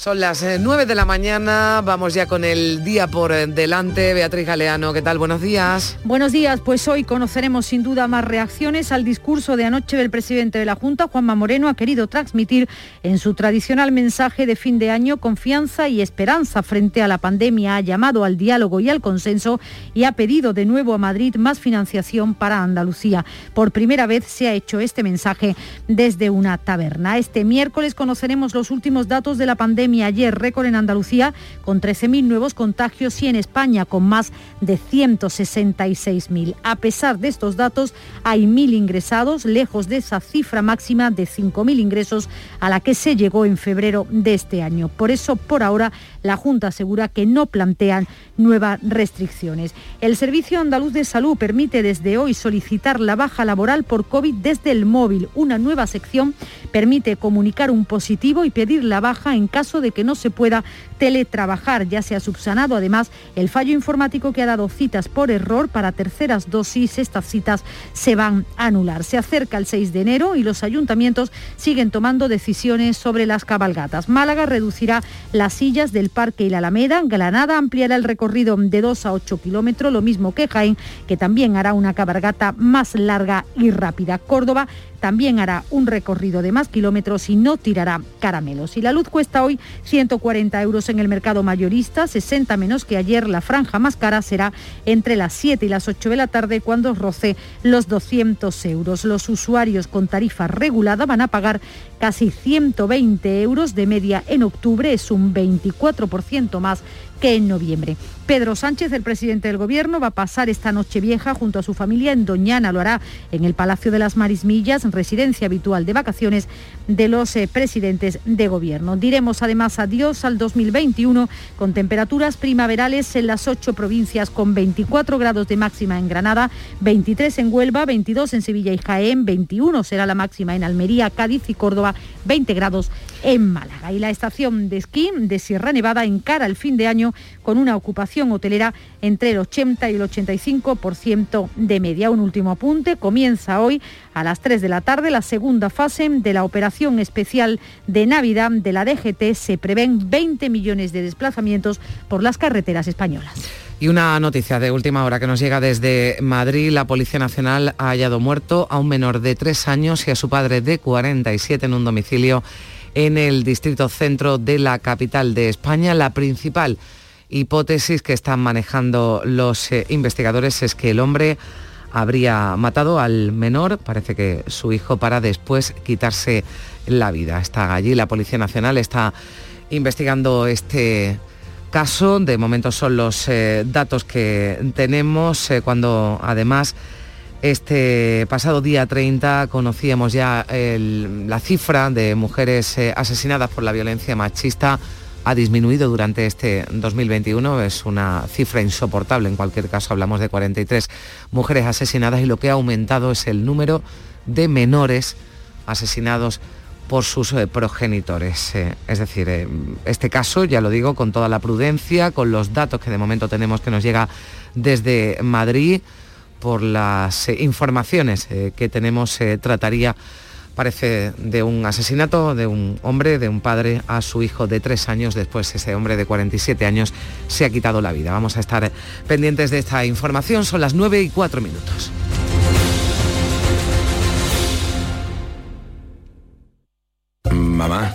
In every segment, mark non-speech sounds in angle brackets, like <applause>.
Son las 9 eh, de la mañana, vamos ya con el día por eh, delante. Beatriz Galeano, ¿qué tal? Buenos días. Buenos días, pues hoy conoceremos sin duda más reacciones al discurso de anoche del presidente de la Junta, Juanma Moreno, ha querido transmitir en su tradicional mensaje de fin de año confianza y esperanza frente a la pandemia, ha llamado al diálogo y al consenso y ha pedido de nuevo a Madrid más financiación para Andalucía. Por primera vez se ha hecho este mensaje desde una taberna. Este miércoles conoceremos los últimos datos de la pandemia ayer récord en Andalucía con 13.000 nuevos contagios y en España con más de 166.000. A pesar de estos datos, hay 1.000 ingresados, lejos de esa cifra máxima de 5.000 ingresos a la que se llegó en febrero de este año. Por eso, por ahora, la Junta asegura que no plantean nuevas restricciones. El Servicio Andaluz de Salud permite desde hoy solicitar la baja laboral por COVID desde el móvil. Una nueva sección permite comunicar un positivo y pedir la baja en caso de que no se pueda teletrabajar. Ya se ha subsanado además el fallo informático que ha dado citas por error para terceras dosis. Estas citas se van a anular. Se acerca el 6 de enero y los ayuntamientos siguen tomando decisiones sobre las cabalgatas. Málaga reducirá las sillas del Parque y la Alameda. Granada ampliará el recorrido de 2 a 8 kilómetros, lo mismo que Jaén, que también hará una cabalgata más larga y rápida. Córdoba también hará un recorrido de más kilómetros y no tirará caramelos. Y la luz cuesta hoy 140 euros en el mercado mayorista, 60 menos que ayer. La franja más cara será entre las 7 y las 8 de la tarde cuando roce los 200 euros. Los usuarios con tarifa regulada van a pagar casi 120 euros de media en octubre, es un 24% más que en noviembre. Pedro Sánchez, el presidente del Gobierno, va a pasar esta noche vieja junto a su familia en Doñana. Lo hará en el Palacio de las Marismillas, residencia habitual de vacaciones de los eh, presidentes de Gobierno. Diremos además adiós al 2021 con temperaturas primaverales en las ocho provincias con 24 grados de máxima en Granada, 23 en Huelva, 22 en Sevilla y Jaén, 21 será la máxima en Almería, Cádiz y Córdoba, 20 grados en Málaga. Y la estación de esquí de Sierra Nevada encara el fin de año con una ocupación hotelera entre el 80 y el 85% de media. Un último apunte, comienza hoy a las 3 de la tarde la segunda fase de la operación especial de Navidad de la DGT. Se prevén 20 millones de desplazamientos por las carreteras españolas. Y una noticia de última hora que nos llega desde Madrid. La Policía Nacional ha hallado muerto a un menor de 3 años y a su padre de 47 en un domicilio en el distrito centro de la capital de España. La principal hipótesis que están manejando los eh, investigadores es que el hombre habría matado al menor, parece que su hijo, para después quitarse la vida. Está allí, la Policía Nacional está investigando este caso. De momento son los eh, datos que tenemos, eh, cuando además este pasado día 30 conocíamos ya la cifra de mujeres asesinadas por la violencia machista. Ha disminuido durante este 2021, es una cifra insoportable, en cualquier caso hablamos de 43 mujeres asesinadas y lo que ha aumentado es el número de menores asesinados por sus eh, progenitores. Eh, es decir, este caso, ya lo digo, con toda la prudencia, con los datos que de momento tenemos que nos llega desde Madrid, por las eh, informaciones eh, que tenemos, eh, trataría, parece, de un asesinato de un hombre, de un padre a su hijo de tres años. Después ese hombre de 47 años se ha quitado la vida. Vamos a estar pendientes de esta información. Son las 9 y 4 minutos. Mamá.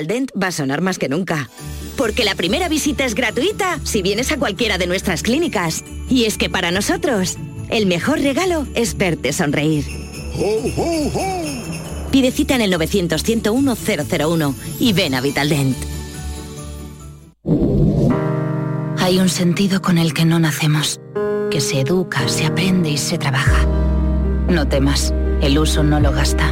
Vitaldent va a sonar más que nunca. Porque la primera visita es gratuita si vienes a cualquiera de nuestras clínicas. Y es que para nosotros, el mejor regalo es verte sonreír. Pide cita en el 900-101-001 y ven a Vitaldent. Hay un sentido con el que no nacemos, que se educa, se aprende y se trabaja. No temas, el uso no lo gasta.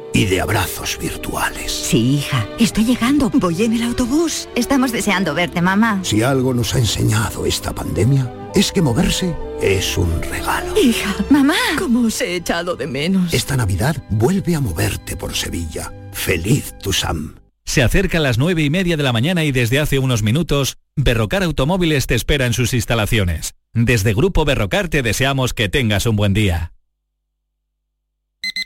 y de abrazos virtuales. Sí, hija, estoy llegando. Voy en el autobús. Estamos deseando verte, mamá. Si algo nos ha enseñado esta pandemia, es que moverse es un regalo. Hija, mamá, ¿cómo os he echado de menos? Esta Navidad vuelve a moverte por Sevilla. Feliz tu Sam. Se acerca a las nueve y media de la mañana y desde hace unos minutos, Berrocar Automóviles te espera en sus instalaciones. Desde Grupo Berrocar te deseamos que tengas un buen día.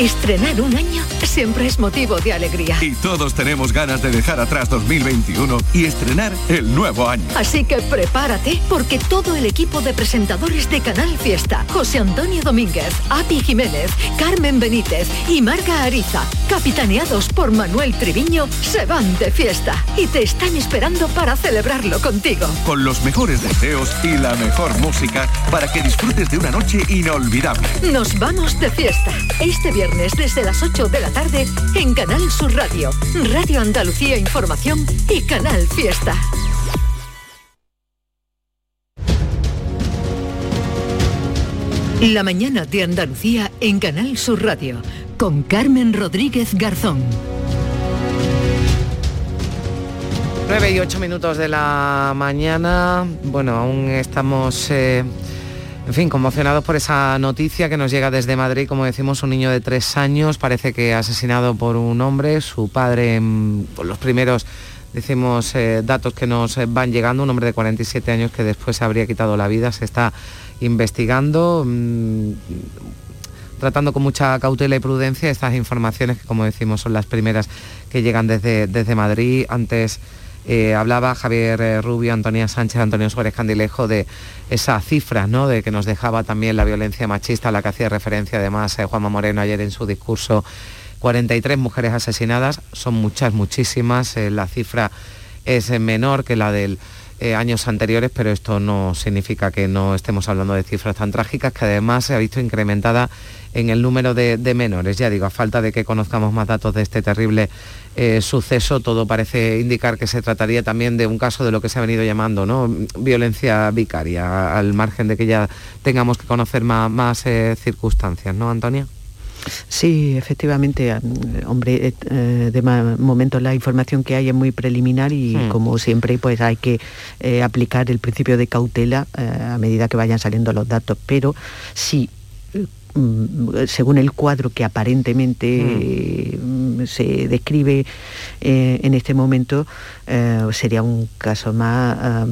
Estrenar un año siempre es motivo de alegría. Y todos tenemos ganas de dejar atrás 2021 y estrenar el nuevo año. Así que prepárate porque todo el equipo de presentadores de Canal Fiesta, José Antonio Domínguez, Api Jiménez, Carmen Benítez y Marga Ariza, capitaneados por Manuel Triviño, se van de fiesta y te están esperando para celebrarlo contigo. Con los mejores deseos y la mejor música para que disfrutes de una noche inolvidable. Nos vamos de fiesta. Este viernes desde las 8 de la tarde en Canal Sur Radio, Radio Andalucía Información y Canal Fiesta. La mañana de Andalucía en Canal Sur Radio con Carmen Rodríguez Garzón. 9 y 8 minutos de la mañana. Bueno, aún estamos... Eh, en fin, conmocionados por esa noticia que nos llega desde Madrid, como decimos, un niño de tres años, parece que asesinado por un hombre, su padre, mm, por los primeros, decimos, eh, datos que nos van llegando, un hombre de 47 años que después se habría quitado la vida, se está investigando, mm, tratando con mucha cautela y prudencia estas informaciones que, como decimos, son las primeras que llegan desde, desde Madrid. Antes eh, hablaba Javier eh, Rubio, Antonia Sánchez, Antonio Suárez Candilejo de esa cifra ¿no? de que nos dejaba también la violencia machista, a la que hacía referencia además eh, Juanma Moreno ayer en su discurso. 43 mujeres asesinadas, son muchas, muchísimas, la cifra es menor que la de años anteriores, pero esto no significa que no estemos hablando de cifras tan trágicas, que además se ha visto incrementada en el número de, de menores. Ya digo, a falta de que conozcamos más datos de este terrible eh, suceso, todo parece indicar que se trataría también de un caso de lo que se ha venido llamando ¿no? violencia vicaria, al margen de que ya tengamos que conocer más, eh, circunstancias, ¿no, Antonia? Sí, efectivamente, hombre, eh, de momento la información que hay es muy preliminar y hmm. como siempre pues hay que aplicar el principio de cautela a medida que vayan saliendo los datos, pero sí Mm, según el cuadro que aparentemente mm. se describe eh, en este momento, eh, sería un caso más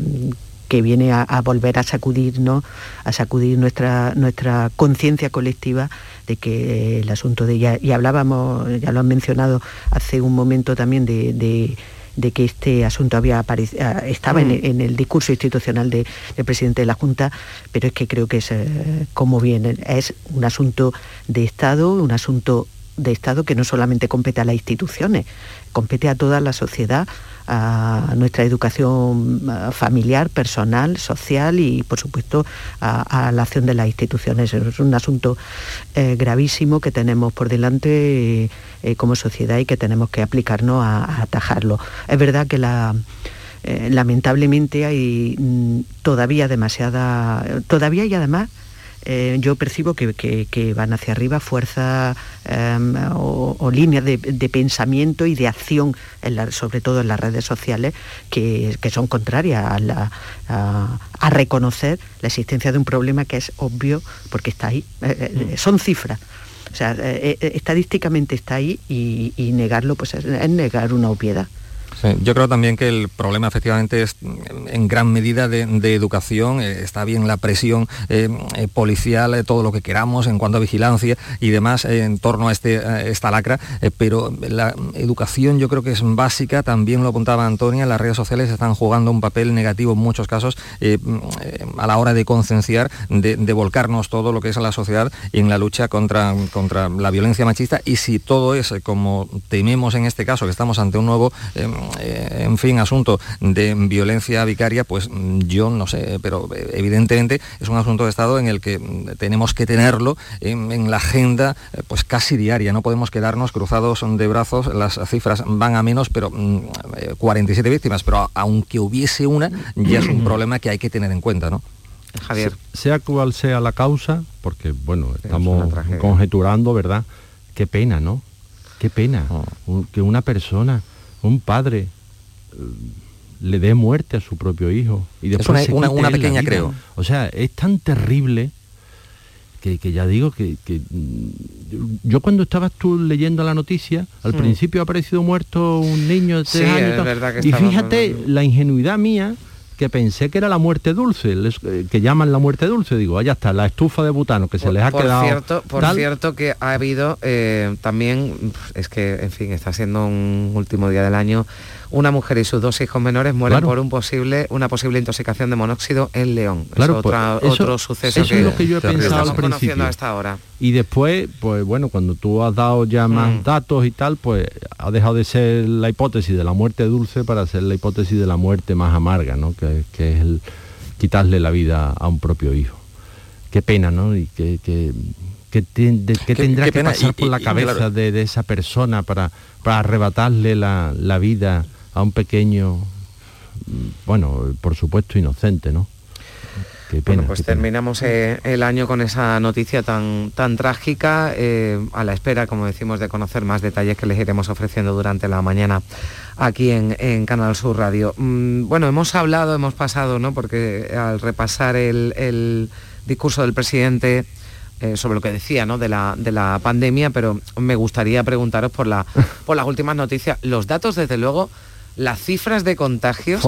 que viene a, volver a sacudirnos, a sacudir nuestra, nuestra conciencia colectiva de que el asunto de ella, y hablábamos, ya lo han mencionado hace un momento también de de que este asunto había estaba mm. en, el discurso institucional del presidente de la Junta, pero es que creo que es, eh, como bien, es un asunto de Estado, un asunto de Estado que no solamente compete a las instituciones, compete a toda la sociedad, a nuestra educación familiar, personal, social y, por supuesto, a, la acción de las instituciones. Es un asunto eh, gravísimo que tenemos por delante eh, como sociedad y que tenemos que aplicarnos a, atajarlo. Es verdad que la eh, lamentablemente hay mm, todavía demasiada, todavía y además eh, yo percibo que, van hacia arriba fuerzas em, o, líneas de, pensamiento y de acción, sobre todo en las redes sociales, que, son contrarias a, reconocer la existencia de un problema que es obvio porque está ahí. Mm. son cifras. O sea, estadísticamente está ahí y, negarlo pues es negar una obviedad yo creo también que el problema efectivamente es en gran medida de, educación, eh, está bien la presión eh, eh, policial, todo lo que queramos en cuanto a vigilancia y demás en torno a, este, esta lacra, pero la educación yo creo que es básica, también lo apuntaba Antonia, las redes sociales están jugando un papel negativo en muchos casos a la hora de concienciar, de, volcarnos todo lo que es la sociedad en la lucha contra, contra la violencia machista y si todo es como tememos en este caso, que estamos ante un nuevo eh, en fin, asunto de violencia vicaria, pues mm, yo no sé, pero eh, evidentemente es un asunto de Estado en el que mm, tenemos que tenerlo en, la agenda eh, pues casi diaria, no podemos quedarnos cruzados de brazos, las cifras van a menos, pero 47 mm, víctimas, pero aunque hubiese una, ya es un problema que hay que tener en cuenta, ¿no? Javier. Sea cual sea la causa, porque bueno, estamos conjeturando, ¿verdad? Qué pena, ¿no? Qué pena oh. que una persona un padre eh, le dé muerte a su propio hijo. Y después una, pequeña, creo. O sea, es tan terrible que, ya digo que, mm, yo cuando estabas tú leyendo la noticia, al principio ha aparecido muerto un niño de tres años. y fíjate la ingenuidad mía que pensé que era la muerte dulce, eh, que llaman la muerte dulce, digo, allá está, la estufa de butano que se les ha quedado. Cierto, por cierto que ha habido eh, también, es que, en fin, está siendo un último día del año, una mujer y sus dos hijos menores mueren por un posible, una posible intoxicación de monóxido en León. Claro, pues, otro suceso eso es lo que yo he pensado al principio. hasta ahora. Y después, pues bueno, cuando tú has dado ya más mm. datos y tal, pues ha dejado de ser la hipótesis de la muerte dulce para ser la hipótesis de la muerte más amarga, ¿no? Que, es el quitarle la vida a un propio hijo. Qué pena, ¿no? Y que, que que, tendrá que pasar por la cabeza de, esa persona para, para arrebatarle la, la, vida a un pequeño, bueno, por supuesto inocente, ¿no? Pena, bueno, pues terminamos eh, el año con esa noticia tan, tan trágica, eh, a la espera, como decimos, de conocer más detalles que les iremos ofreciendo durante la mañana aquí en, Canal Sur Radio. Mm, bueno, hemos hablado, hemos pasado, ¿no? Porque al repasar el, discurso del presidente eh, sobre lo que decía ¿no? de, la, de la pandemia, pero me gustaría preguntaros por, la, por las últimas noticias. Los datos, desde luego, las cifras de contagios...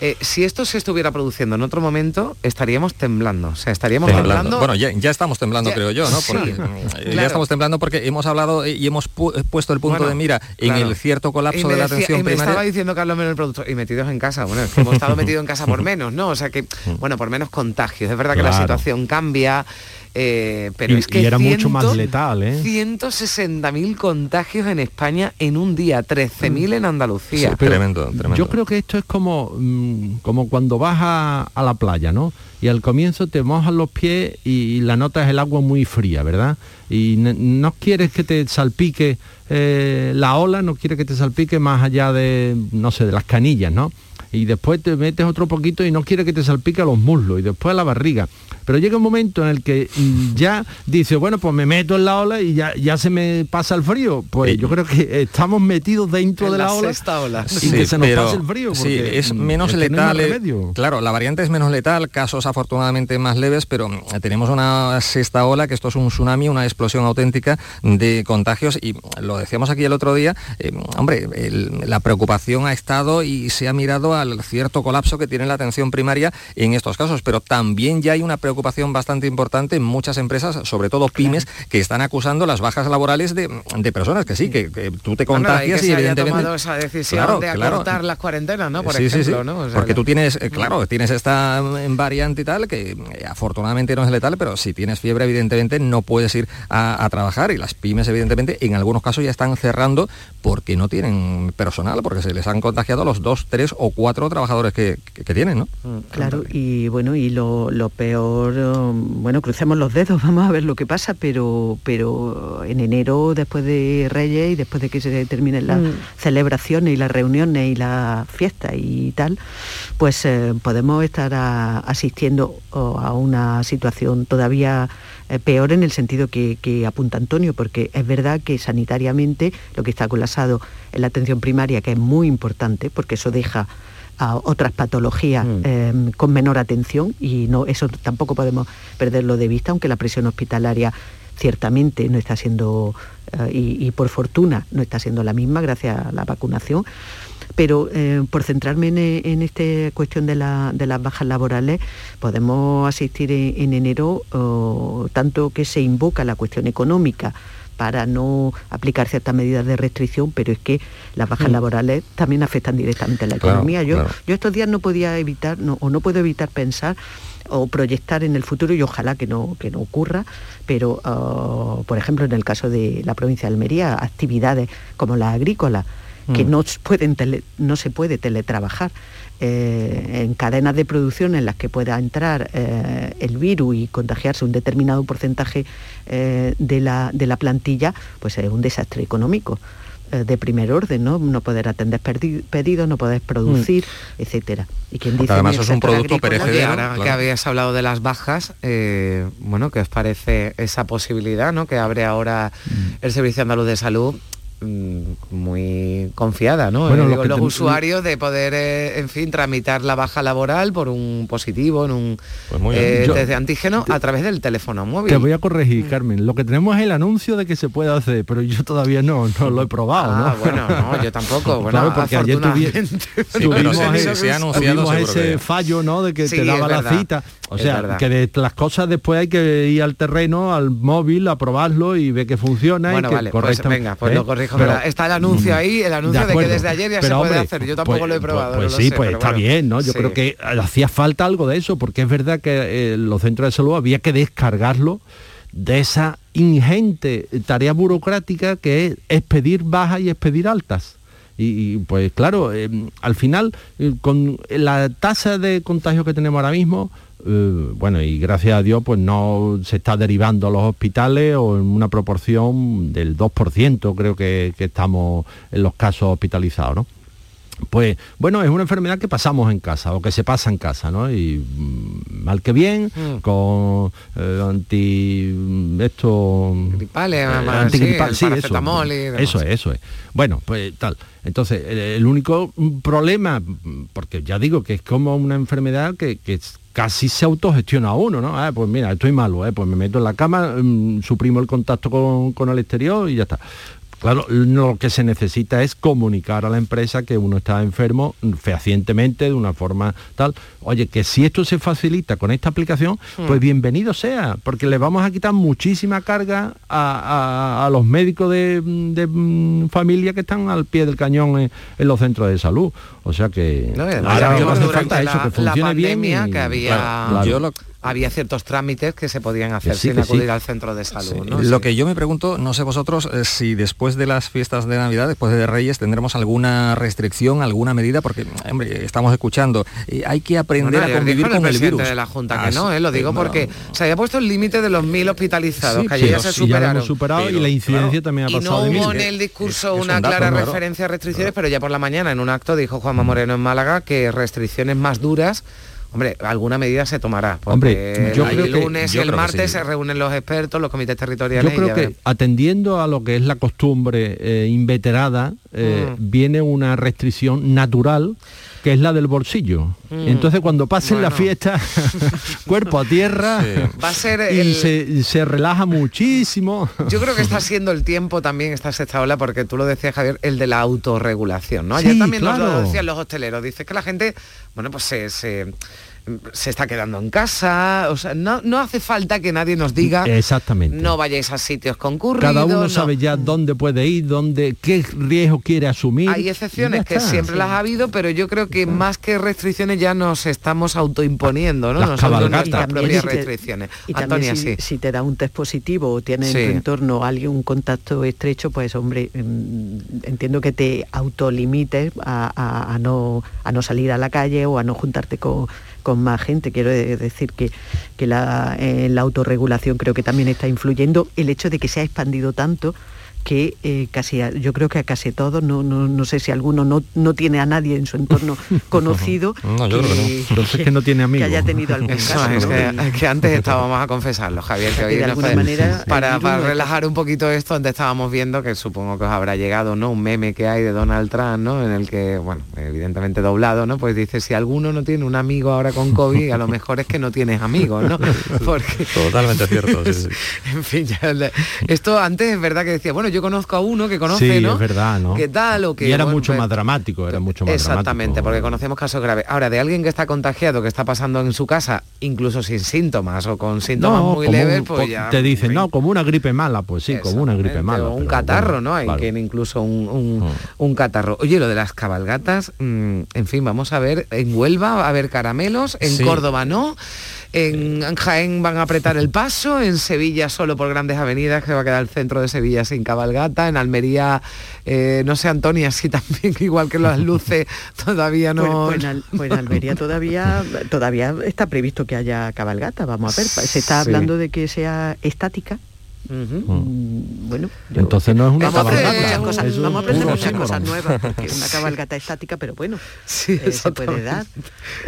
Eh, si esto se estuviera produciendo en otro momento, estaríamos temblando. O sea, estaríamos temblando. Bueno, ya, estamos temblando, creo yo, ¿no? Porque, eh, <laughs> Ya estamos temblando porque hemos hablado y hemos eh, puesto el punto de mira en el cierto colapso de la atención. Me estaba diciendo Carlos Menos el producto y metidos en casa. Bueno, es que hemos estado metidos en casa por <laughs> menos, ¿no? O sea que, mm. bueno, por menos contagios. Es verdad que la situación cambia. Eh, pero es que era mucho más letal, ¿eh? 160.000 contagios en España en un día, 13.000 en Andalucía. tremendo, tremendo. Yo creo que esto es como, mm, como cuando vas a, la playa, ¿no? Y al comienzo te mojas los pies y, la nota es el agua muy fría, ¿verdad? Y no quieres que te salpique eh, la ola, no quieres que te salpique más allá de, no sé, de las canillas, ¿no? y después te metes otro poquito y no quiere que te salpique a los muslos y después a la barriga. Pero llega un momento en el que ya dice, bueno, pues me meto en la ola y ya, ya se me pasa el frío. Pues yo creo que estamos metidos dentro de la, ola, y que se nos pasa el frío. Sí, es menos letal. Eh, claro, la variante es menos letal, casos afortunadamente más leves, pero tenemos una sexta ola, que esto es un tsunami, una explosión auténtica de contagios y lo decíamos aquí el otro día, eh, hombre, la preocupación ha estado y se ha mirado al cierto colapso que tiene la atención primaria en estos casos, pero también ya hay una preocupación preocupación bastante importante en muchas empresas, sobre todo pymes, que están acusando las bajas laborales de, personas que sí, que, tú te contagias y, evidentemente... tomado esa decisión de acortar las cuarentenas, ¿no? Por ejemplo, ¿no? Porque tú tienes, eh, claro, tienes esta mm, variante y tal, que eh, afortunadamente no es letal, pero si tienes fiebre, evidentemente no puedes ir a, trabajar y las pymes, evidentemente, en algunos casos ya están cerrando porque no tienen personal, porque se les han contagiado los dos, tres o cuatro trabajadores que, tienen, ¿no? Claro, y bueno, y lo, lo peor mejor, bueno, crucemos los dedos, <laughs> vamos a ver lo que pasa, pero, pero en enero, después de Reyes y después de que se terminen las mm. celebraciones y las reuniones y las fiestas y tal, pues eh, podemos estar asistiendo a una situación todavía eh, peor en el sentido que, que, apunta Antonio, porque es verdad que sanitariamente lo que está colapsado es la atención primaria, que es muy importante, porque eso deja a otras patologías mm. em, con menor atención y no eso tampoco podemos perderlo de vista, aunque la presión hospitalaria ciertamente no está siendo, eh, y, por fortuna no está siendo la misma gracias a la vacunación. Pero eh, por centrarme en, esta cuestión de, las bajas laborales, podemos asistir en, enero tanto que se invoca la cuestión económica para no aplicar ciertas medidas de restricción, pero es que las bajas mm. laborales también afectan directamente a la economía. Yo, yo estos días no podía evitar, o no puedo evitar pensar o proyectar en el futuro y ojalá que no, que no ocurra, pero uh, por ejemplo en el caso de la provincia de Almería, actividades como la agrícola, que mm. no, pueden no se puede teletrabajar. Eh, en cadenas de producción en las que pueda entrar eh, el virus y contagiarse un determinado porcentaje eh, de, la, de la plantilla, pues es un desastre económico de primer orden, ¿no? No poder atender pedidos, no poder producir, mm. etcétera. Y quien dice además es un producto perecedero. Ahora que habías hablado de las bajas, bueno, ¿qué os parece esa posibilidad, ¿no? Que abre ahora mm. el Servicio Andaluz de Salud muy confiada, ¿no? Bueno, eh, los usuarios de poder, eh, en fin, tramitar la baja laboral por un positivo en un pues eh, test de antígeno a través del teléfono móvil. Te voy a corregir, mm. Carmen. Lo que tenemos es el anuncio de que se puede hacer, pero yo todavía no, no lo he probado, ah, bueno, no, yo tampoco. <laughs> Bueno, porque ayer tuvimos ese, fallo, ¿no? De que te daba la cita. O sea, que de las cosas después hay que ir al terreno, al móvil, a probarlo y ver que funciona. Bueno, y que vale, pues venga, pues lo corrijo está el anuncio ahí, el anuncio de, que desde ayer ya se puede hacer. Yo tampoco pues, lo he probado. Pues, sí, pues está bien, ¿no? Yo creo que hacía falta algo de eso, porque es verdad que eh, los centros de salud había que descargarlo de esa ingente tarea burocrática que es expedir bajas y expedir altas. Y, pues claro, eh, al final, eh, con la tasa de contagio que tenemos ahora mismo, eh, bueno, y gracias a Dios pues no se está derivando a los hospitales o en una proporción del 2% creo que, estamos en los casos hospitalizados. Pues bueno, es una enfermedad que pasamos en casa o que se pasa en casa, ¿no? Y mm, mal que bien, mm. con eh, anti... esto... Gripales, eh, sí, eso, es, eso es. Bueno, pues tal. Entonces, el, único problema, porque ya digo que es como una enfermedad que, que casi se autogestiona uno, ¿no? Ah, pues mira, estoy malo, ¿eh? pues me meto en la cama, mm, suprimo el contacto con, con el exterior y ya está. Claro, lo que se necesita es comunicar a la empresa que uno está enfermo fehacientemente, de una forma tal. Oye, que si esto se facilita con esta aplicación, pues hmm. bienvenido sea, porque le vamos a quitar muchísima carga a, los médicos de, mm, familia que están al pie del cañón en, los centros de salud. O sea que ahora hace falta eso, que funcione bien. que había había ciertos trámites que se podían hacer sin acudir al centro de salud. Lo que yo me pregunto, no sé vosotros, eh, si después de las fiestas de Navidad, después de Reyes, tendremos alguna restricción, alguna medida, porque hombre, estamos escuchando, hay que aprender a convivir con el, virus. de la Junta que ah, no, ¿eh? lo digo porque se había puesto el límite de los mil hospitalizados, que ayer ya se superaron. superado y la incidencia también ha pasado. Y no hubo en el discurso una clara referencia a restricciones, pero ya por la mañana en un acto dijo Juanma Moreno en Málaga que restricciones más duras Hombre, alguna medida se tomará. Hombre, yo creo el lunes y el martes se reúnen los expertos, los comités territoriales. Yo creo que atendiendo a lo que es la costumbre eh, inveterada, eh, mm. viene una restricción natural que es la del bolsillo. Mm. Entonces cuando pasen la fiesta, <laughs> cuerpo a tierra, va a ser y se, relaja muchísimo. Yo creo que está <laughs> siendo el tiempo también esta sexta ola, porque tú lo decías Javier, el de la autorregulación, ¿no? Ayer también nos lo decían los hosteleros, dice que la gente, bueno, pues se se está quedando en casa, o sea, no, no hace falta que nadie nos diga exactamente no vayáis a sitios concurridos. Cada uno sabe ya dónde puede ir, dónde, qué riesgo quiere asumir. Hay excepciones que siempre las ha habido, pero yo creo que más que restricciones ya nos estamos autoimponiendo, ¿no? Las nuestras propias restricciones. Y Antonia, si, sí. si te da un test positivo o tienes en tu entorno alguien un contacto estrecho, pues hombre, mm, entiendo que te autolimites a, a, no, a no salir a la calle o a no juntarte con con más gente. Quiero decir que, que la, la autorregulación creo que también está influyendo el hecho de que se ha expandido tanto que eh, casi yo creo que a casi todos, no, no, no sé si alguno no, no, tiene a nadie en su entorno <laughs> conocido. no, yo que, creo que no. Entonces que no tiene amigos. Que haya tenido algún caso. Es que, es que, antes <laughs> estábamos a confesarlo, Javier, que hoy <laughs> de alguna manera, para, para relajar un poquito esto, antes estábamos viendo que supongo que os habrá llegado, ¿no? Un meme que hay de Donald Trump, ¿no? En el que, bueno, evidentemente doblado, ¿no? Pues dice, si alguno no tiene un amigo ahora con COVID, a lo mejor es que no tienes amigos, ¿no? Porque... Totalmente cierto. Sí, sí. en fin, ya, esto antes es verdad que decía, bueno, yo conozco a uno que conoce, sí, ¿no? es verdad, ¿no? ¿Qué tal o que Y era bueno, mucho pues, más dramático, era mucho más Exactamente, dramático. porque conocemos casos graves. Ahora, de alguien que está contagiado, que está pasando en su casa, incluso sin síntomas o con síntomas No, muy leves, un- pues ya... te dicen, no, como una gripe mala, pues sí, como una gripe mala. o un pero catarro, bueno, ¿no? Hay claro. Que incluso un, un- un catarro. Oye, lo de las cabalgatas, mm, en fin, vamos a ver, en Huelva va a haber caramelos, en Sí. Córdoba no, en Jaén van a apretar el paso, en Sevilla solo por grandes avenidas, que va a quedar el centro de Sevilla sin cabalgata, en Almería, eh, no sé, Antonia, si <laughs> también, igual que las luces, todavía no... Pues en Al- pues en Almería todavía todavía está previsto que haya cabalgata. Vamos a ver, se está Sí. hablando de que sea estática. Ujú. Mm, Bueno, yo- Entonces no es una vamos a aprender cabalgata. muchas cosas, eso es vamos a aprender muchas cosas nuevas, porque una <laughs> cabalgata estática, pero bueno, Sí, eh, se puede dar.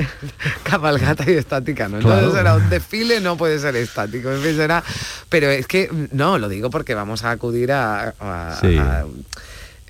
<laughs> cabalgata y estática, ¿no? Claro. Entonces será un desfile, no puede ser estático, en fin, será... Pero es que, no, lo digo porque vamos a acudir a... a- Sí. a-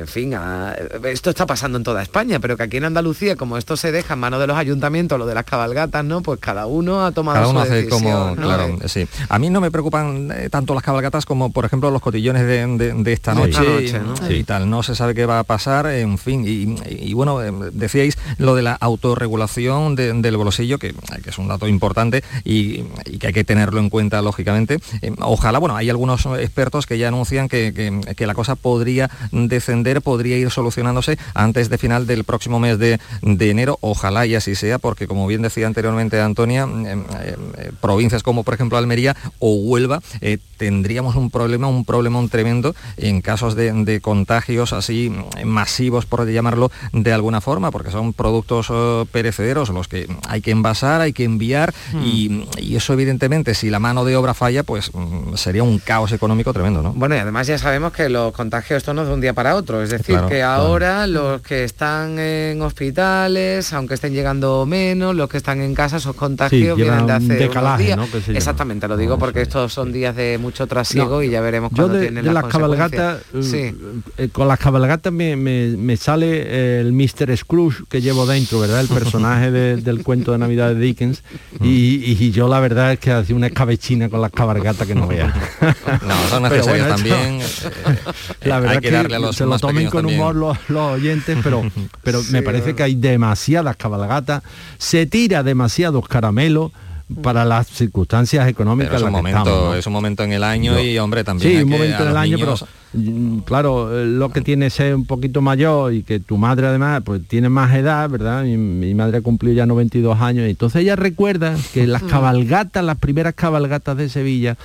en fin, a- esto está pasando en toda España, pero que aquí en Andalucía, como esto se deja en manos de los ayuntamientos, lo de las cabalgatas, ¿no? Pues cada uno ha tomado Cada uno su hace decisión, como, ¿no? claro, Eh, sí. A mí no me preocupan eh, tanto las cabalgatas como, por ejemplo, los cotillones de, de- de esta noche, esta noche, y, ¿no? y tal. No se sabe qué va a pasar, en fin. Y, y- y bueno, eh, decíais lo de la autorregulación de- del bolsillo, que, que es un dato importante y, y que hay que tenerlo en cuenta, lógicamente. Eh, ojalá, bueno, hay algunos expertos que ya anuncian que, que- que la cosa podría descender, podría ir solucionándose antes de final del próximo mes de, de enero. Ojalá y así sea, porque como bien decía anteriormente Antonia, eh, eh, eh, provincias como por ejemplo Almería o Huelva, eh, tendríamos un problema, un problemón tremendo en casos de, de contagios así masivos, por llamarlo de alguna forma, porque son productos eh, perecederos los que hay que envasar, hay que enviar y, y eso evidentemente si la mano de obra falla, pues mm, sería un caos económico tremendo, ¿no? Bueno, y además ya sabemos que los contagios esto no es de un día para otro, es decir, Claro, que claro. ahora los que están en hospitales, aunque estén llegando menos, los que están en casa, esos contagios Sí, vienen de hace un unos decalaje, días. ¿no? Exactamente, lo digo porque estos son días de mucho trasiego No, y ya veremos cuándo de, tienen de las cabalgatas, Sí. eh, con las cabalgatas me, me- me sale el Mr. Scrooge que llevo dentro, ¿verdad? El personaje de- <laughs> del cuento de Navidad de Dickens. Y, y yo la verdad es que hacía una escabechina con las cabalgatas que no veas. <laughs> No, son necesarios bueno, también. eh, <laughs> la verdad hay que darle a los se lo tomen con también. humor los, los oyentes, pero, pero me parece que hay demasiadas cabalgatas, se tira demasiados caramelos para las circunstancias económicas Pero es en un las que momento, estamos, ¿no? es un momento en el año Yo- y hombre también. Sí, hay un momento a en el los año, niños- pero mm, claro, eh, lo que tiene es ser un poquito mayor y que tu madre además pues tiene más edad, ¿verdad? Mi, mi madre cumplió ya 92 años y entonces ella recuerda que las cabalgatas, las primeras cabalgatas de Sevilla,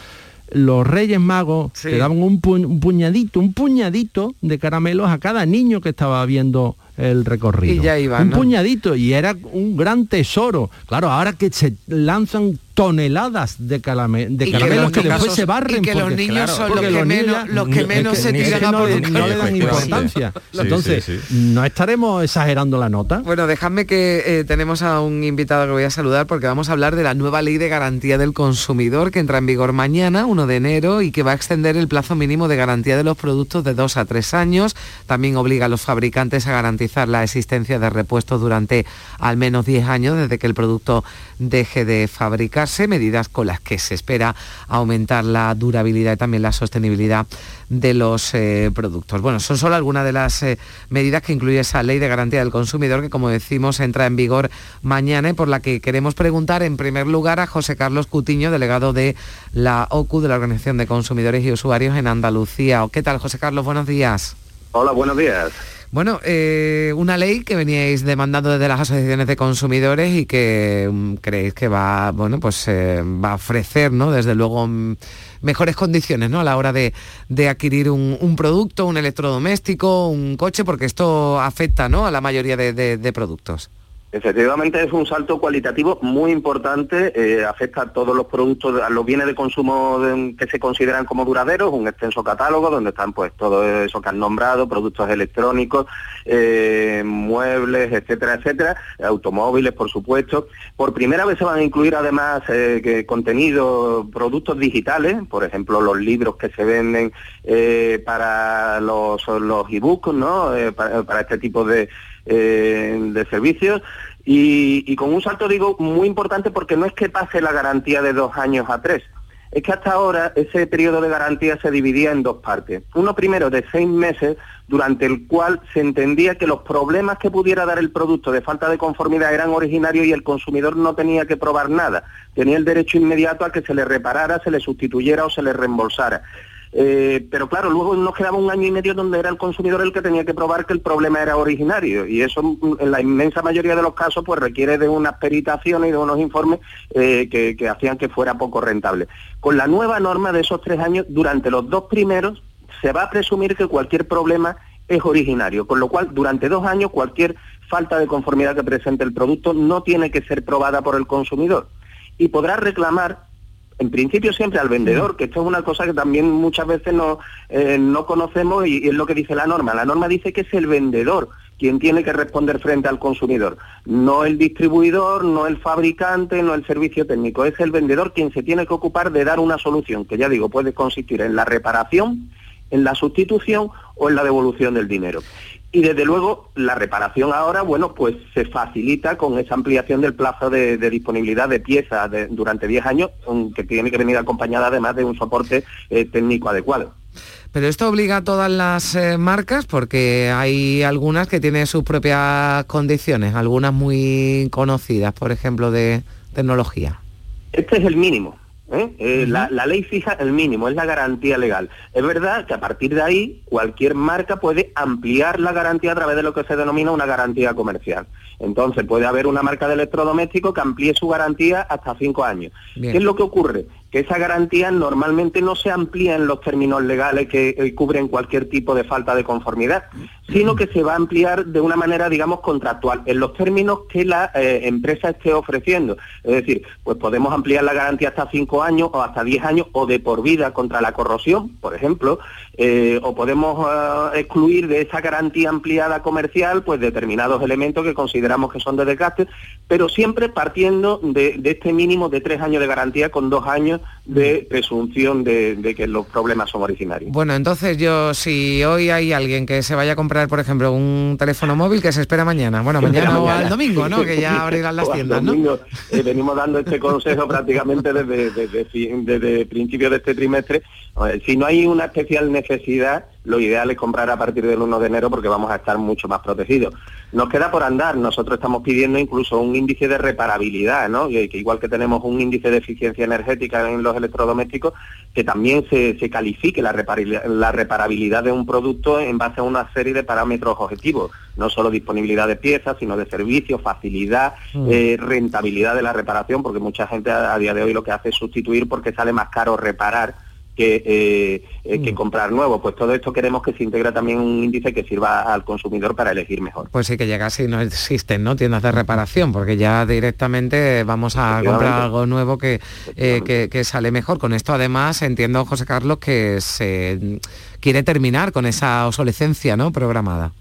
los Reyes Magos Sí. te daban un, pu- un puñadito, un puñadito de caramelos a cada niño que estaba viendo el recorrido. Y ya iba, un ¿no? puñadito y era un gran tesoro. Claro, ahora que se lanzan toneladas de, calame- de que caramelos los que, después niños- se barren y que los porque- niños claro, son los que los niños menos- los que es menos se es tiran que a no, no le dan importancia. Sí, Entonces, sí, sí. no estaremos exagerando la nota. Bueno, dejadme que eh, tenemos a un invitado que voy a saludar porque vamos a hablar de la nueva ley de garantía del consumidor que entra en vigor mañana, 1 de enero, y que va a extender el plazo mínimo de garantía de los productos de 2 a 3 años. También obliga a los fabricantes a garantizar la existencia de repuestos durante al menos 10 años desde que el producto deje de fabricarse, medidas con las que se espera aumentar la durabilidad y también la sostenibilidad de los eh, productos. Bueno, son solo algunas de las eh, medidas que incluye esa ley de garantía del consumidor que, como decimos, entra en vigor mañana y por la que queremos preguntar en primer lugar a José Carlos Cutiño, delegado de la OCU, de la Organización de Consumidores y Usuarios en Andalucía. ¿Qué tal, José Carlos? Buenos días. Hola, buenos días. Bueno, eh, una ley que veníais demandando desde las asociaciones de consumidores y que mm, creéis que va, bueno, pues eh, va a ofrecer, ¿no? Desde luego mm, mejores condiciones, ¿no? A la hora de, de adquirir un, producto, un electrodoméstico, un coche, porque esto afecta, ¿no? A la mayoría de- de productos. Efectivamente es un salto cualitativo muy importante, eh, afecta a todos los productos, a los bienes de consumo que se consideran como duraderos, un extenso catálogo donde están pues todo eso que han nombrado, productos electrónicos, eh, muebles, etcétera, etcétera, automóviles por supuesto. Por primera vez se van a incluir además eh, contenido, productos digitales, por ejemplo los libros que se venden para los, los e-books, ¿no? para este tipo de eh, de servicios y, con un salto digo muy importante porque no es que pase la garantía de dos años a tres, es que hasta ahora ese periodo de garantía se dividía en dos partes. Uno primero de seis meses, durante el cual se entendía que los problemas que pudiera dar el producto de falta de conformidad eran originarios y el consumidor no tenía que probar nada. Tenía el derecho inmediato a que se le reparara, se le sustituyera o se le reembolsara. Eh, pero claro, luego nos quedaba un año y medio donde era el consumidor el que tenía que probar que el problema era originario. Y eso mm, en la inmensa mayoría de los casos pues requiere de unas peritaciones y de unos informes eh, que, hacían que fuera poco rentable. Con la nueva norma de esos tres años, durante los dos primeros se va a presumir que cualquier problema es originario, con lo cual durante dos años cualquier falta de conformidad que presente el producto no tiene que ser probada por el consumidor. Y podrá reclamar en principio siempre al vendedor, que esto es una cosa que también muchas veces no, eh, no conocemos y, es lo que dice la norma. La norma dice que es el vendedor quien tiene que responder frente al consumidor, no el distribuidor, no el fabricante, no el servicio técnico, es el vendedor quien se tiene que ocupar de dar una solución, que ya digo, puede consistir en la reparación, en la sustitución o en la devolución del dinero. Y desde luego la reparación ahora, bueno, pues se facilita con esa ampliación del plazo de, disponibilidad de piezas durante 10 años, que tiene que venir acompañada además de un soporte eh, técnico adecuado. Pero esto obliga a todas las eh, marcas porque hay algunas que tienen sus propias condiciones, algunas muy conocidas, por ejemplo, de tecnología. Este es el mínimo. ¿Eh? Eh, la, ley fija el mínimo, es la garantía legal. Es verdad que a partir de ahí cualquier marca puede ampliar la garantía a través de lo que se denomina una garantía comercial. Entonces puede haber una marca de electrodoméstico que amplíe su garantía hasta cinco años. ¿Qué es lo que ocurre? Que esa garantía normalmente no se amplía en los términos legales que eh, cubren cualquier tipo de falta de conformidad, sino que se va a ampliar de una manera, digamos, contractual, en los términos que la eh, empresa esté ofreciendo. Es decir, pues podemos ampliar la garantía hasta cinco años o hasta diez años o de por vida contra la corrosión, por ejemplo, eh, o podemos excluir de esa garantía ampliada comercial pues determinados elementos que consideramos que son de desgaste, pero siempre partiendo de, de este mínimo de tres años de garantía con dos años de presunción de, que los problemas son originarios. Bueno, entonces yo, si hoy hay alguien que se vaya a comprar, por ejemplo, un teléfono móvil que se espera mañana, bueno, mañana, o al domingo, ¿no? Que ya <laughs> abrirán las tiendas, ¿no? Eh, venimos dando este consejo prácticamente desde, desde, desde, principio de este trimestre. Si no hay una especial necesidad, lo ideal es comprar a partir del 1 de enero porque vamos a estar mucho más protegidos. Nos queda por andar, nosotros estamos pidiendo incluso un índice de reparabilidad, ¿no? Que, igual que tenemos un índice de eficiencia energética en los electrodomésticos, que también se, califique la reparabilidad, de un producto en base a una serie de parámetros objetivos, no solo disponibilidad de piezas, sino de servicios, facilidad, mm. eh, rentabilidad de la reparación, porque mucha gente a día de hoy lo que hace es sustituir porque sale más caro reparar que, eh, eh, que mm. comprar nuevo. Pues todo esto queremos que se integre también un índice que sirva al consumidor para elegir mejor. Pues sí que llega si no existen ¿no? tiendas de reparación, porque ya directamente vamos a comprar algo nuevo que, eh, que, sale mejor. Con esto además entiendo, José Carlos, que se quiere terminar con esa obsolescencia ¿no? programada.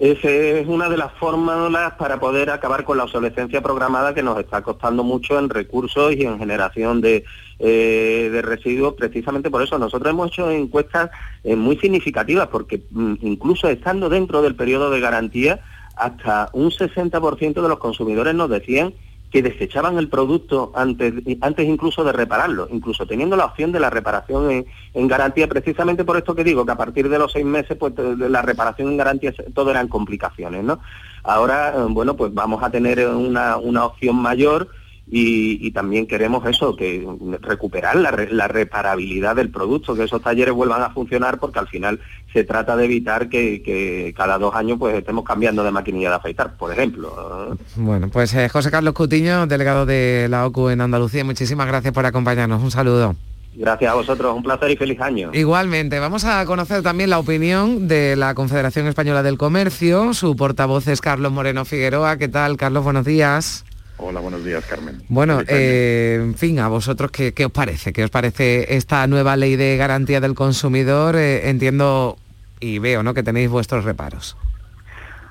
Esa es una de las fórmulas para poder acabar con la obsolescencia programada que nos está costando mucho en recursos y en generación de, eh, de residuos. Precisamente por eso nosotros hemos hecho encuestas eh, muy significativas porque mm, incluso estando dentro del periodo de garantía, hasta un 60% de los consumidores nos decían que desechaban el producto antes, antes incluso de repararlo, incluso teniendo la opción de la reparación en, garantía, precisamente por esto que digo, que a partir de los seis meses, pues la reparación en garantía todo eran complicaciones, ¿no? Ahora, eh, bueno, pues vamos a tener una, una opción mayor y, también queremos eso, que recuperar la, reparabilidad del producto, que esos talleres vuelvan a funcionar porque al final se trata de evitar que, cada dos años pues estemos cambiando de maquinilla de afeitar, por ejemplo. Bueno, pues eh, José Carlos Cutiño, delegado de la OCU en Andalucía, muchísimas gracias por acompañarnos. Un saludo. Gracias a vosotros, un placer y feliz año. Igualmente, vamos a conocer también la opinión de la Confederación Española del Comercio. Su portavoz es Carlos Moreno Figueroa. ¿Qué tal, Carlos? Buenos días. Hola, buenos días, Carmen. Bueno, eh, en fin, a vosotros, ¿qué, os parece? ¿Qué os parece esta nueva ley de garantía del consumidor? Eh, entiendo y veo ¿no? que tenéis vuestros reparos.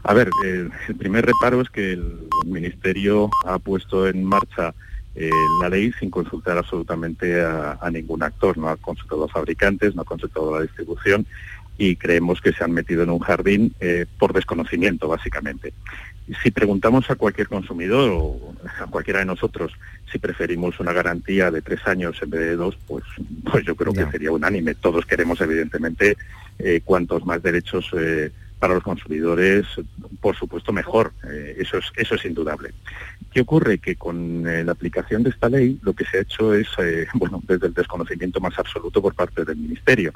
A ver, el primer reparo es que el Ministerio ha puesto en marcha eh, la ley sin consultar absolutamente a, ningún actor, no ha consultado a fabricantes, no ha consultado a la distribución y creemos que se han metido en un jardín por desconocimiento, básicamente si preguntamos a cualquier consumidor o a cualquiera de nosotros si preferimos una garantía de tres años en vez de dos, pues, pues yo creo que sería unánime. Todos queremos, evidentemente, eh, cuantos más derechos eh, para los consumidores, por supuesto, mejor. Eh, eso, es, eso es indudable. ¿Qué ocurre? Que con la aplicación de esta ley lo que se ha hecho es, <laughs> bueno, desde el desconocimiento más absoluto por parte del Ministerio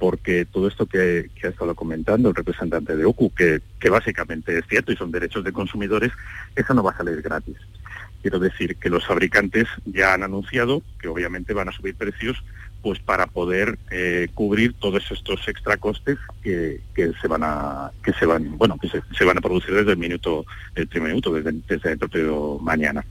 porque todo esto que, ha estado comentando el representante de OCU, que, básicamente es cierto y son derechos de consumidores, eso no va a salir gratis. Quiero decir que los fabricantes ya han anunciado que obviamente van a subir precios pues para poder eh, cubrir todos estos extra costes que, se van a que se van bueno que se, van a producir desde el minuto el primer minuto desde, desde el propio mañana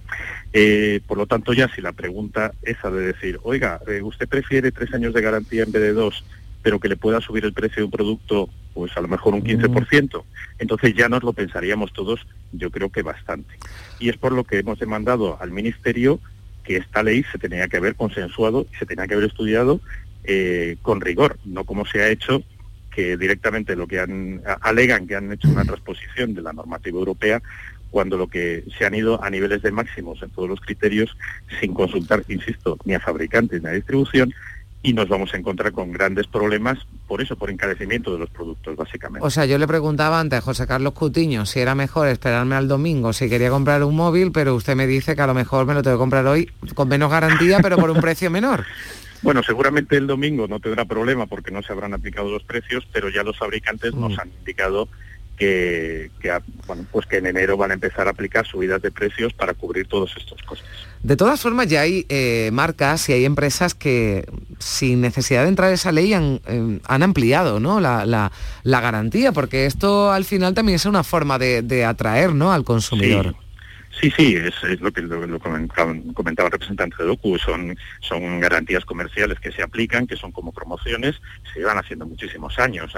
eh, por lo tanto ya si la pregunta esa de decir oiga eh, usted prefiere tres años de garantía en vez de dos pero que le pueda subir el precio de un producto, pues a lo mejor un 15%. Entonces ya nos lo pensaríamos todos, yo creo que bastante. Y es por lo que hemos demandado al Ministerio que esta ley se tenía que haber consensuado y se tenía que haber estudiado eh, con rigor, no como se ha hecho que directamente lo que han alegan que han hecho una transposición de la normativa europea cuando lo que se han ido a niveles de máximos en todos los criterios sin consultar, insisto, ni a fabricantes ni a distribución y nos vamos a encontrar con grandes problemas por eso, por encarecimiento de los productos, básicamente. O sea, yo le preguntaba antes a José Carlos Cutiño si era mejor esperarme al domingo si quería comprar un móvil, pero usted me dice que a lo mejor me lo tengo que comprar hoy con menos garantía, pero por un precio menor. <laughs> Bueno, seguramente el domingo no tendrá problema porque no se habrán aplicado los precios, pero ya los fabricantes nos mm. han indicado que, bueno, pues que en enero van a empezar a aplicar subidas de precios para cubrir todos estos costes. De todas formas, ya hay eh, marcas y hay empresas que, sin necesidad de entrar en esa ley, han, eh, ampliado ¿no? la, garantía, porque esto al final también es una forma de, atraer ¿no? al consumidor. Sí, sí, es, lo que lo, comentaba, el representante de DOCU, son, son garantías comerciales que se aplican, que son como promociones, se iban haciendo muchísimos años.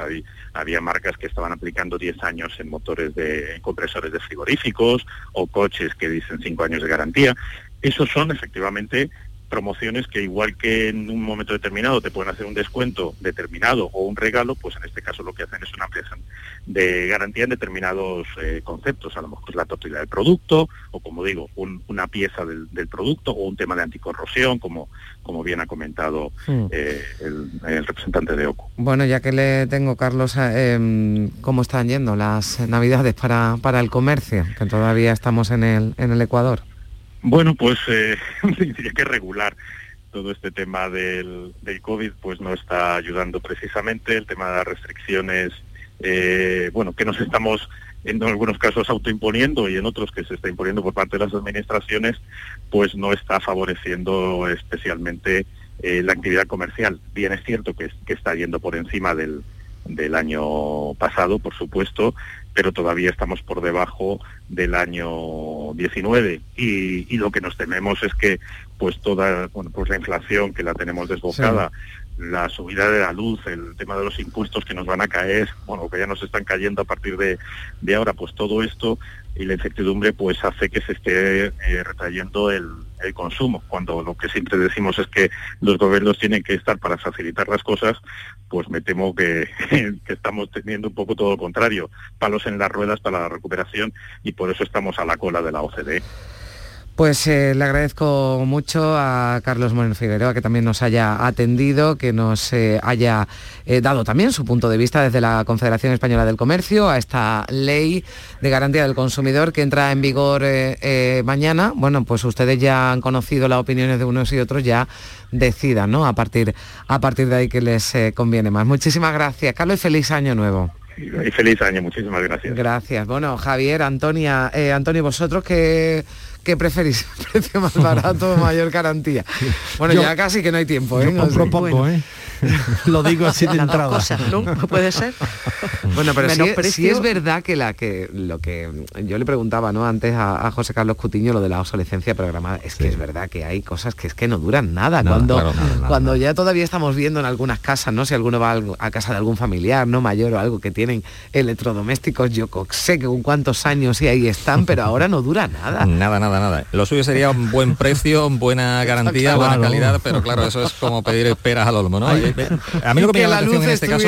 Había, marcas que estaban aplicando 10 años en motores de compresores de frigoríficos o coches que dicen 5 años de garantía. Esos son efectivamente promociones que igual que en un momento determinado te pueden hacer un descuento determinado o un regalo, pues en este caso lo que hacen es una ampliación de garantía en determinados eh, conceptos, a lo mejor la totalidad del producto o como digo, una pieza del, producto o un tema de anticorrosión, como, como bien ha comentado hmm. eh, el, representante de OCU. Bueno, ya que le tengo, Carlos, eh, ¿cómo están yendo las navidades para, para el comercio? Que todavía estamos en el, en el Ecuador. Bueno, pues eh, <laughs> diría que regular. Todo este tema del, del, COVID pues no está ayudando precisamente. El tema de las restricciones, eh, bueno, que nos estamos en algunos casos autoimponiendo y en otros que se está imponiendo por parte de las administraciones, pues no está favoreciendo especialmente eh, la actividad comercial. Bien es cierto que, que está yendo por encima del, del año pasado, por supuesto, pero todavía estamos por debajo del año 19 y, lo que nos tememos es que pues toda bueno, pues la inflación que la tenemos desbocada, la subida de la luz, el tema de los impuestos que nos van a caer, bueno, que ya nos están cayendo a partir de, de ahora, pues todo esto y la incertidumbre pues hace que se esté eh, retrayendo el, consumo. Cuando lo que siempre decimos es que los gobiernos tienen que estar para facilitar las cosas, pues me temo que, <laughs> que estamos teniendo un poco todo lo contrario, palos en las ruedas para la recuperación y por eso estamos a la cola de la OCDE. Pues eh, le agradezco mucho a Carlos Moreno Figueroa que también nos haya atendido, que nos eh, haya eh, dado también su punto de vista desde la Confederación Española del Comercio a esta ley de garantía del consumidor que entra en vigor mañana. Bueno, pues ustedes ya han conocido las opiniones de unos y otros, ya decidan, ¿no? A partir, a partir de ahí que les conviene más. Muchísimas gracias, Carlos, y feliz año nuevo. Y feliz año, muchísimas gracias. Gracias. Bueno, Javier, Antonia, Antonio, vosotros que ¿Qué preferís? <laughs> ¿Precio más barato o <laughs> mayor garantía? Bueno, ya casi que no hay tiempo, ¿eh? Yo compro poco, ¿eh? <laughs> Lo digo así de entrada. ¿no? Puede ser. Bueno, pero sí, es verdad que la que lo que yo le preguntaba, ¿no? Antes a, José Carlos Cutiño lo de la obsolescencia programada, es que es verdad que hay cosas que es que no duran nada. cuando cuando ya todavía estamos viendo en algunas casas, ¿no? Si alguno va a casa de algún familiar, no mayor o algo que tienen electrodomésticos, yo sé que con cuántos años y ahí están, <laughs> pero ahora no dura nada. Nada, nada, nada. Lo suyo sería un buen precio, buena garantía, buena calidad, pero claro, eso es como pedir esperas al olmo, ¿no? A mí lo que, <laughs> me llama la atención en este caso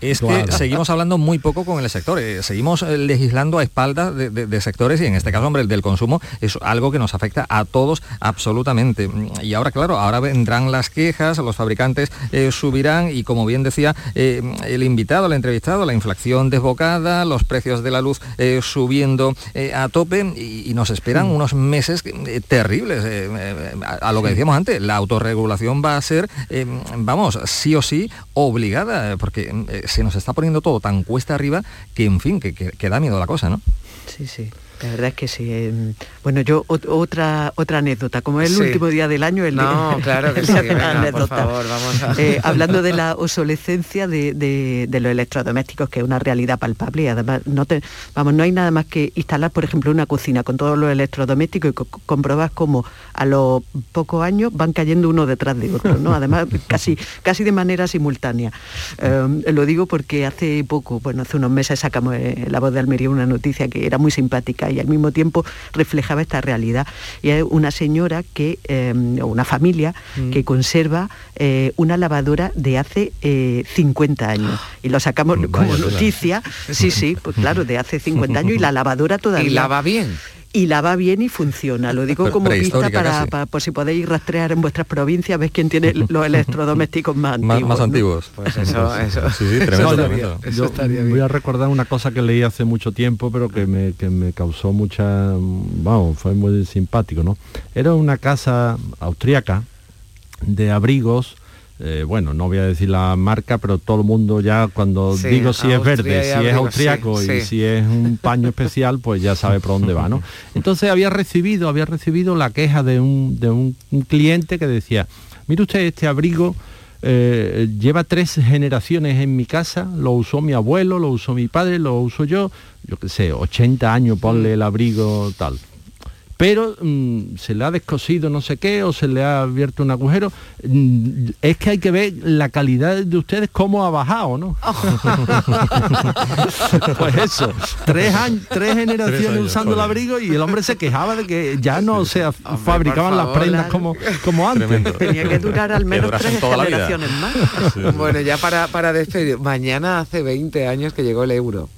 es que seguimos hablando muy poco con el sector, eh, seguimos eh, legislando a espaldas de, sectores y en este caso, hombre, el del consumo es algo que nos afecta a todos absolutamente. Y ahora, claro, ahora vendrán las quejas, los fabricantes eh, subirán y como bien decía el invitado, el entrevistado, la inflación desbocada, los precios de la luz subiendo a tope y, nos esperan mm. unos meses terribles. a, lo que decíamos antes, la autorregulación va a ser, vamos, sí o sí obligada, porque eh, se nos está poniendo todo tan cuesta arriba que, en fin, que da miedo la cosa, ¿no? Sí, sí. La verdad es que sí. Em, bueno, yo otra otra anécdota. Como es el último día del año, el no, <laughs> claro que <laughs> sí. por favor, vamos a... Eh, <laughs> hablando de la obsolescencia de, los electrodomésticos, que es una realidad palpable y además no te, vamos, no hay nada más que instalar, por ejemplo, una cocina con todos los electrodomésticos y comprobas cómo a los pocos años van cayendo uno detrás de otro, ¿no? Además, casi, casi de manera simultánea. Em, lo digo porque hace poco, bueno, hace unos meses sacamos en La Voz de Almería una noticia que era muy simpática y al mismo tiempo reflejaba esta realidad. Y es una señora que, eh, o una familia mm. que conserva eh, una lavadora de hace 50 eh, años. <gasps> Y lo sacamos como noticia, sí, sí, pues claro, de hace 50 años y la lavadora <laughs> todavía... ¿Y lava bien? Y la va bien y funciona. Lo digo como pista para, por si podéis rastrear en vuestras provincias, ves quién tiene <laughs> los electrodomésticos más antiguos. Más, antiguos. Pues eso, eso. Sí, tremendo, voy a recordar una cosa que leí hace mucho tiempo, pero que me, que me causó mucha... Vamos, fue muy simpático, ¿no? Era una casa austríaca de abrigos eh, bueno, no voy a decir la marca, pero todo el mundo ya cuando digo si es verde, si es austriaco y si es un paño <laughs> especial, pues ya sabe por dónde va, ¿no? <laughs> Entonces había recibido, había recibido la queja de un, de un, cliente que decía, mire usted, este abrigo eh, lleva tres generaciones en mi casa, lo usó mi abuelo, lo usó mi padre, lo uso yo, yo qué sé, 80 años ponle el abrigo tal pero mm, se le ha descosido no sé qué o se le ha abierto un agujero. Mm, es que hay que ver la calidad de ustedes cómo ha bajado, ¿no? <laughs> pues eso, tres, años, tres generaciones usando el abrigo y el hombre se quejaba de que ya no se fabricaban las prendas como, como antes. Tenía que durar al menos tres generaciones más. bueno, ya para, para despedir, mañana hace 20 años que llegó el euro.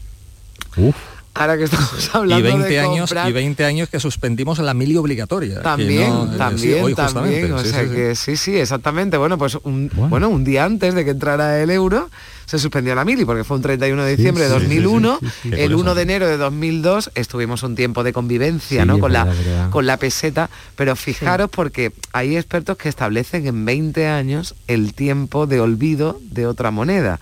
Uf. Ahora que estamos hablando y 20 de años y 20 años que suspendimos la mili obligatoria. También, eh, también, también. o sea que sí, sí, exactamente. Bueno, pues un, bueno. un día antes de que entrara el euro se suspendió la mili porque fue un 31 de diciembre de 2001. el 1 de enero de 2002 estuvimos un tiempo de convivencia, ¿no? Con la con la peseta, pero fijaros porque hay expertos que establecen en 20 años el tiempo de olvido de otra moneda.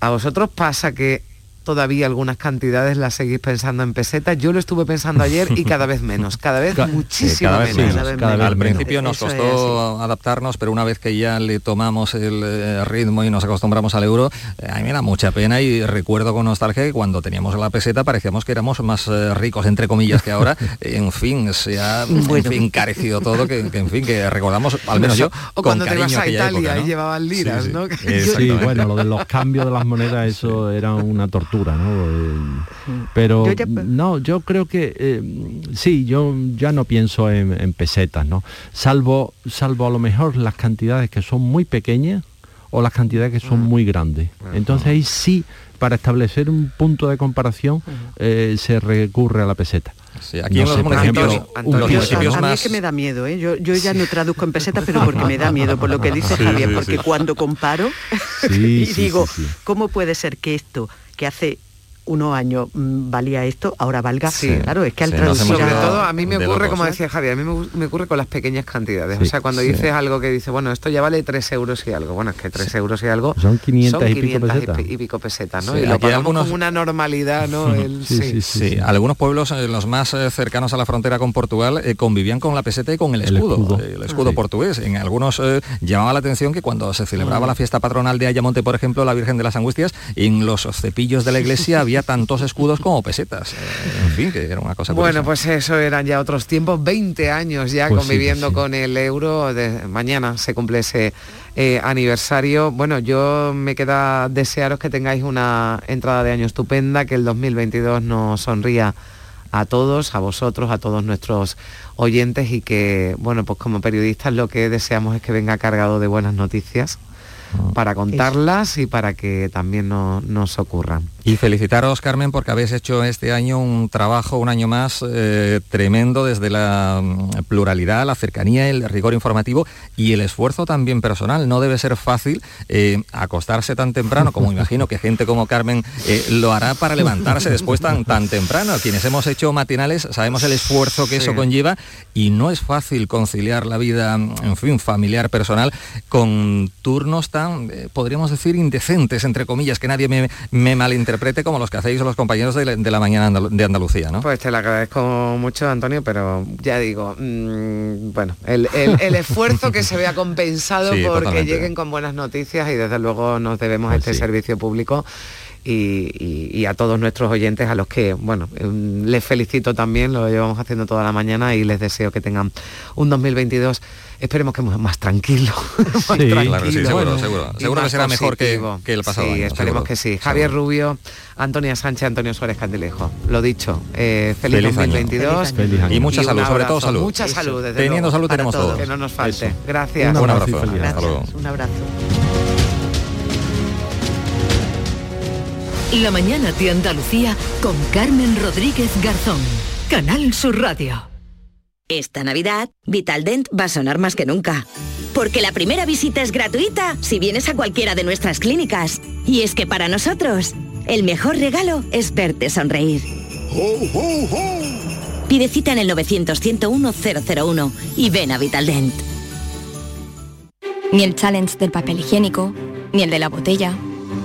¿A vosotros pasa que todavía algunas cantidades las seguís pensando en pesetas. Yo lo estuve pensando ayer y cada vez menos, cada vez muchísimo menos. Al principio nos costó adaptarnos, pero una vez que ya le tomamos el eh, ritmo y nos acostumbramos al euro, eh, a mí me da mucha pena y recuerdo con nostalgia que cuando teníamos la peseta parecíamos que éramos más eh, ricos, entre comillas, que ahora. <laughs> en fin, se ha encarecido todo, que, en fin, que recordamos, al menos yo, o cuando te ibas a Italia y llevaban liras, ¿no? <laughs> Sí, bueno, lo de los cambios de las monedas, eso era una tortura ¿no? pero no, yo creo que eh, sí, yo ya no pienso en, pesetas, ¿no? Salvo, salvo a lo mejor las cantidades que son muy pequeñas o las cantidades que son mm. muy grandes. Entonces ahí sí, para establecer un punto de comparación, eh, se recurre a la peseta. aquí en los municipios, a mí es que me da miedo, ¿eh? yo, yo ya no traduzco en peseta, pero porque me da miedo, por lo que dice Javier, porque cuando comparo <laughs> y digo, ¿cómo puede ser que esto que hace unos años mm, valía esto, ahora valga. Sí. Claro, es que al Sí, traducir sobre a- todo a mí me ocurre, como ¿eh? decía Javier, a mí me, ocurre con las pequeñas cantidades. Sí, o sea, cuando sí. dices algo que dice, bueno, esto ya vale 3 euros y algo. Bueno, es que 3 euros y algo Son 500 son y pico 500 pesetas. y pico pesetas, ¿no? Sí, y lo pagamos algunos- con una normalidad, ¿no? <laughs> El- sí. Sí, algunos pueblos, eh, los más eh, cercanos a la frontera con Portugal, eh, convivían con la peseta y con el El escudo, eh, el escudo portugués. En algunos eh, llamaba la atención que cuando se celebraba Mm. la fiesta patronal de Ayamonte, por ejemplo, la Virgen de las Angustias, en los cepillos de la iglesia <laughs> había tantos escudos como pesetas. Eh, en fin, que era una cosa Bueno, curiosa. pues eso eran ya otros tiempos, 20 años ya Pues sí, conviviendo pues sí. con el euro. De, mañana se cumple ese eh, aniversario. Bueno, yo me queda desearos que tengáis una entrada de año estupenda, que el 2022 nos sonría a todos, a vosotros, a todos nuestros oyentes y que, bueno, pues como periodistas lo que deseamos es que venga cargado de buenas noticias Ah. para contarlas y para que también no- nos ocurran. Y felicitaros, Carmen, porque habéis hecho este año un trabajo, un año más, eh, tremendo desde la mm, pluralidad, la cercanía, el rigor informativo y el esfuerzo también personal. No debe ser fácil eh, acostarse tan temprano, como imagino que gente como Carmen eh, lo hará para levantarse después tan, tan temprano. Quienes hemos hecho matinales sabemos el esfuerzo que eso conlleva y no es fácil conciliar la vida, en fin, familiar, personal, con turnos tan, podríamos decir, indecentes, entre comillas, que nadie me, me malinterprete como los que hacéis los compañeros de la, de la mañana andalu- de Andalucía, ¿no? Pues te lo agradezco mucho, Antonio, pero ya digo, mm, bueno, el, el- el esfuerzo que se vea compensado <laughs> Sí, porque totalmente. lleguen con buenas noticias y desde luego nos debemos a este servicio público. Y, y- y a todos nuestros oyentes a los que, bueno, mm, les felicito también, lo llevamos haciendo toda la mañana y les deseo que tengan un 2022, esperemos que más tranquilo. <laughs> más Sí, tranquilo claro que sí, seguro, seguro. y Seguro que será mejor que- el pasado Sí, año, esperemos seguro, que sí. Javier Rubio, Antonia Sánchez, Antonio Suárez Candilejo. Lo dicho, eh, feliz, Feliz año. 2022. Feliz año. Y mucha un salud, sobre todo salud. Mucha Eso. salud, desde Teniendo luego, salud tenemos todos, todo. Que no nos falte. Eso. Gracias. Un abrazo. Un abrazo. Hasta luego. Un abrazo. La mañana de Andalucía con Carmen Rodríguez Garzón. Canal Sur Radio. Esta Navidad, Vitaldent va a sonar más que nunca. Porque la primera visita es gratuita si vienes a cualquiera de nuestras clínicas. Y es que para nosotros, el mejor regalo es verte sonreír. Pide cita en el 900-101-001 y ven a Vitaldent. Ni el challenge del papel higiénico, ni el de la botella.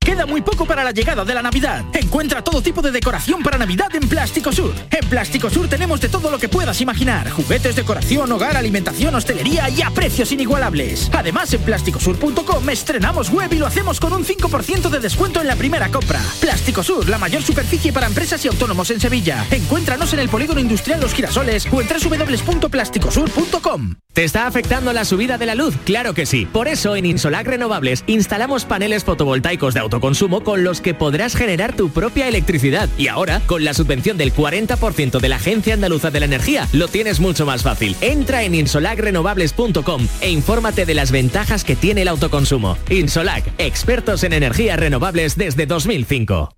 Queda muy poco para la llegada de la Navidad. Encuentra todo tipo de decoración para Navidad en Plástico Sur. En Plástico Sur tenemos de todo lo que puedas imaginar. Juguetes, decoración, hogar, alimentación, hostelería y a precios inigualables. Además, en plásticosur.com estrenamos web y lo hacemos con un 5% de descuento en la primera compra. Plástico Sur, la mayor superficie para empresas y autónomos en Sevilla. Encuéntranos en el Polígono Industrial Los Girasoles o en www.plásticosur.com. ¿Te está afectando la subida de la luz? Claro que sí. Por eso en Insolac Renovables instalamos paneles fotovoltaicos de autoconsumo con los que podrás generar tu propia electricidad. Y ahora, con la subvención del 40% de la Agencia Andaluza de la Energía, lo tienes mucho más fácil. Entra en insolacrenovables.com e infórmate de las ventajas que tiene el autoconsumo. Insolac, expertos en energías renovables desde 2005.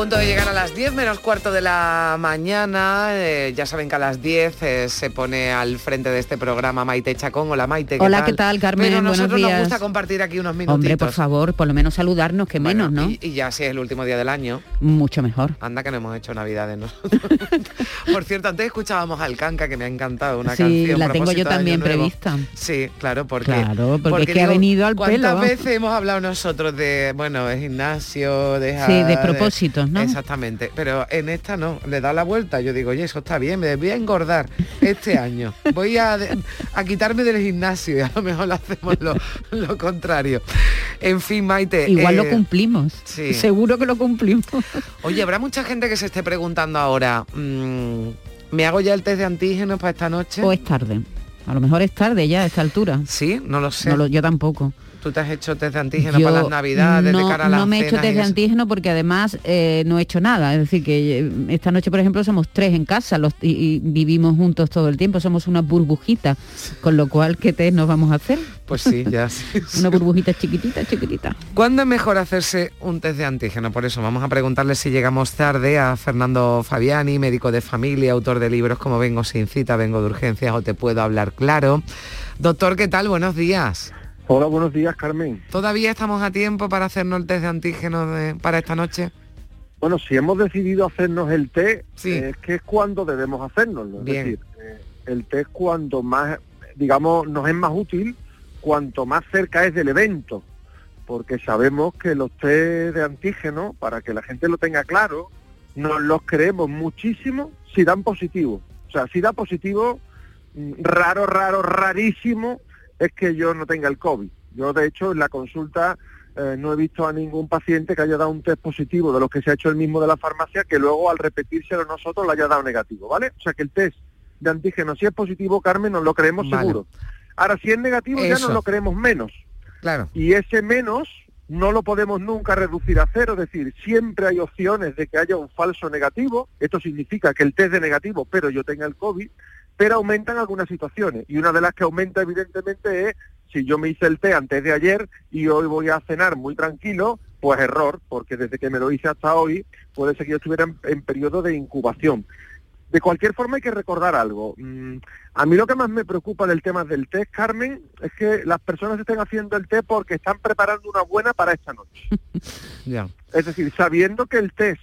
Punto de llegar a las 10 menos cuarto de la mañana. Eh, ya saben que a las 10 eh, se pone al frente de este programa Maite Chacón. Hola Maite, ¿qué Hola, tal? ¿qué tal, Carmen? Pero nosotros Buenos días. nos gusta compartir aquí unos minutos. Hombre, por favor, por lo menos saludarnos, que menos, ¿no? Y, ya si es el último día del año. Mucho mejor. Anda que no hemos hecho Navidades nosotros. <laughs> por cierto, antes escuchábamos al Canca, que me ha encantado una sí, canción. la tengo yo también prevista. Sí, claro, porque... Claro, porque, es que ha venido al ¿cuántas pelo. ¿Cuántas veces hemos hablado nosotros de, bueno, de gimnasio, de... Sí, de propósitos, ¿no? Exactamente pero en esta no, le da la vuelta. Yo digo, oye, eso está bien, me voy a engordar este año. Voy a, a quitarme del gimnasio y a lo mejor lo hacemos lo, contrario. En fin, Maite. Igual lo eh, cumplimos. Sí. Seguro que lo cumplimos. Oye, habrá mucha gente que se esté preguntando ahora, mm, ¿me hago ya el test de antígenos para esta noche? O es tarde. A lo mejor es tarde ya a esta altura. Sí, no lo sé. yo tampoco. ¿Tú te has hecho test de antígeno para las navidades, no, de cara a las No me he hecho test de antígeno porque además eh, no he hecho nada. Es decir, que eh, esta noche, por ejemplo, somos tres en casa los, y, vivimos juntos todo el tiempo. Somos una burbujita. Con lo cual, ¿qué test nos vamos a hacer? Pues sí, ya <laughs> una burbujita chiquitita, chiquitita. ¿Cuándo es mejor hacerse un test de antígeno? Por eso vamos a preguntarle si llegamos tarde a Fernando Fabiani, médico de familia, autor de libros como Vengo sin cita, vengo de urgencias o te puedo hablar claro. Doctor, ¿qué tal? Buenos días. Hola, buenos días, Carmen. ¿Todavía estamos a tiempo para hacernos el test de antígenos para esta noche? Bueno, si hemos decidido hacernos el test, es que es cuando debemos hacernos. Es decir, eh, el test cuando más, digamos, nos es más útil cuanto más cerca es del evento, porque sabemos que los test de antígenos, para que la gente lo tenga claro, nos los creemos muchísimo si dan positivo. O sea, si da positivo, mm, raro, raro, rarísimo, es que yo no tenga el COVID. Yo, de hecho, en la consulta eh, no he visto a ningún paciente que haya dado un test positivo de los que se ha hecho el mismo de la farmacia, que luego al repetírselo nosotros lo haya dado negativo, ¿vale? O sea que el test de antígeno, si es positivo, Carmen, nos lo creemos seguro. Ahora, si es negativo, ya nos lo creemos menos. Claro. Y ese menos no lo podemos nunca reducir a cero, es decir, siempre hay opciones de que haya un falso negativo, esto significa que el test de negativo, pero yo tenga el COVID, pero aumentan algunas situaciones. Y una de las que aumenta evidentemente es si yo me hice el té antes de ayer y hoy voy a cenar muy tranquilo, pues error, porque desde que me lo hice hasta hoy puede ser que yo estuviera en, periodo de incubación. De cualquier forma hay que recordar algo. Mm, a mí lo que más me preocupa del tema del té, Carmen, es que las personas estén haciendo el té porque están preparando una buena para esta noche. <laughs> Es decir, sabiendo que el test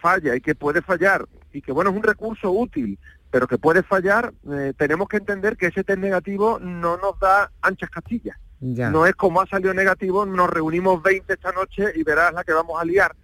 falla y que puede fallar y que bueno es un recurso útil pero que puede fallar, eh, tenemos que entender que ese test negativo no nos da anchas castillas. No es como ha salido negativo, nos reunimos 20 esta noche y verás la que vamos a liar,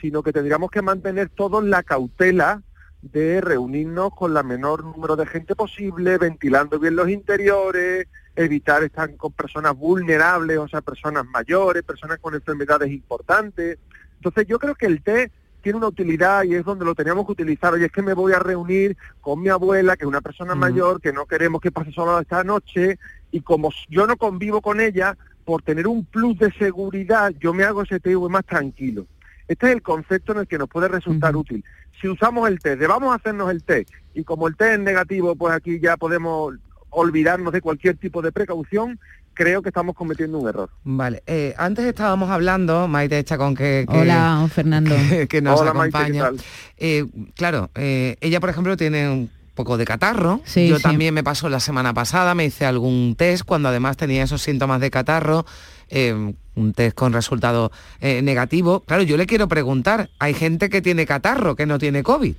sino que tendríamos que mantener todos la cautela de reunirnos con la menor número de gente posible, ventilando bien los interiores, evitar estar con personas vulnerables, o sea, personas mayores, personas con enfermedades importantes. Entonces yo creo que el té tiene una utilidad y es donde lo teníamos que utilizar. Oye, es que me voy a reunir con mi abuela, que es una persona mayor, que no queremos que pase sola esta noche, y como yo no convivo con ella, por tener un plus de seguridad, yo me hago ese TV más tranquilo. Este es el concepto en el que nos puede resultar útil. Si usamos el test, de vamos a hacernos el test, y como el test es negativo, pues aquí ya podemos olvidarnos de cualquier tipo de precaución, creo que estamos cometiendo un error. Vale, eh, antes estábamos hablando, Maite Chacón, que, que Hola, Fernando. <laughs> Que, nos acompaña. Eh, claro, eh, ella, por ejemplo, tiene un poco de catarro. Yo también me pasó la semana pasada, me hice algún test cuando además tenía esos síntomas de catarro. un test con resultado negativo. Claro, yo le quiero preguntar, hay gente que tiene catarro, que no tiene COVID.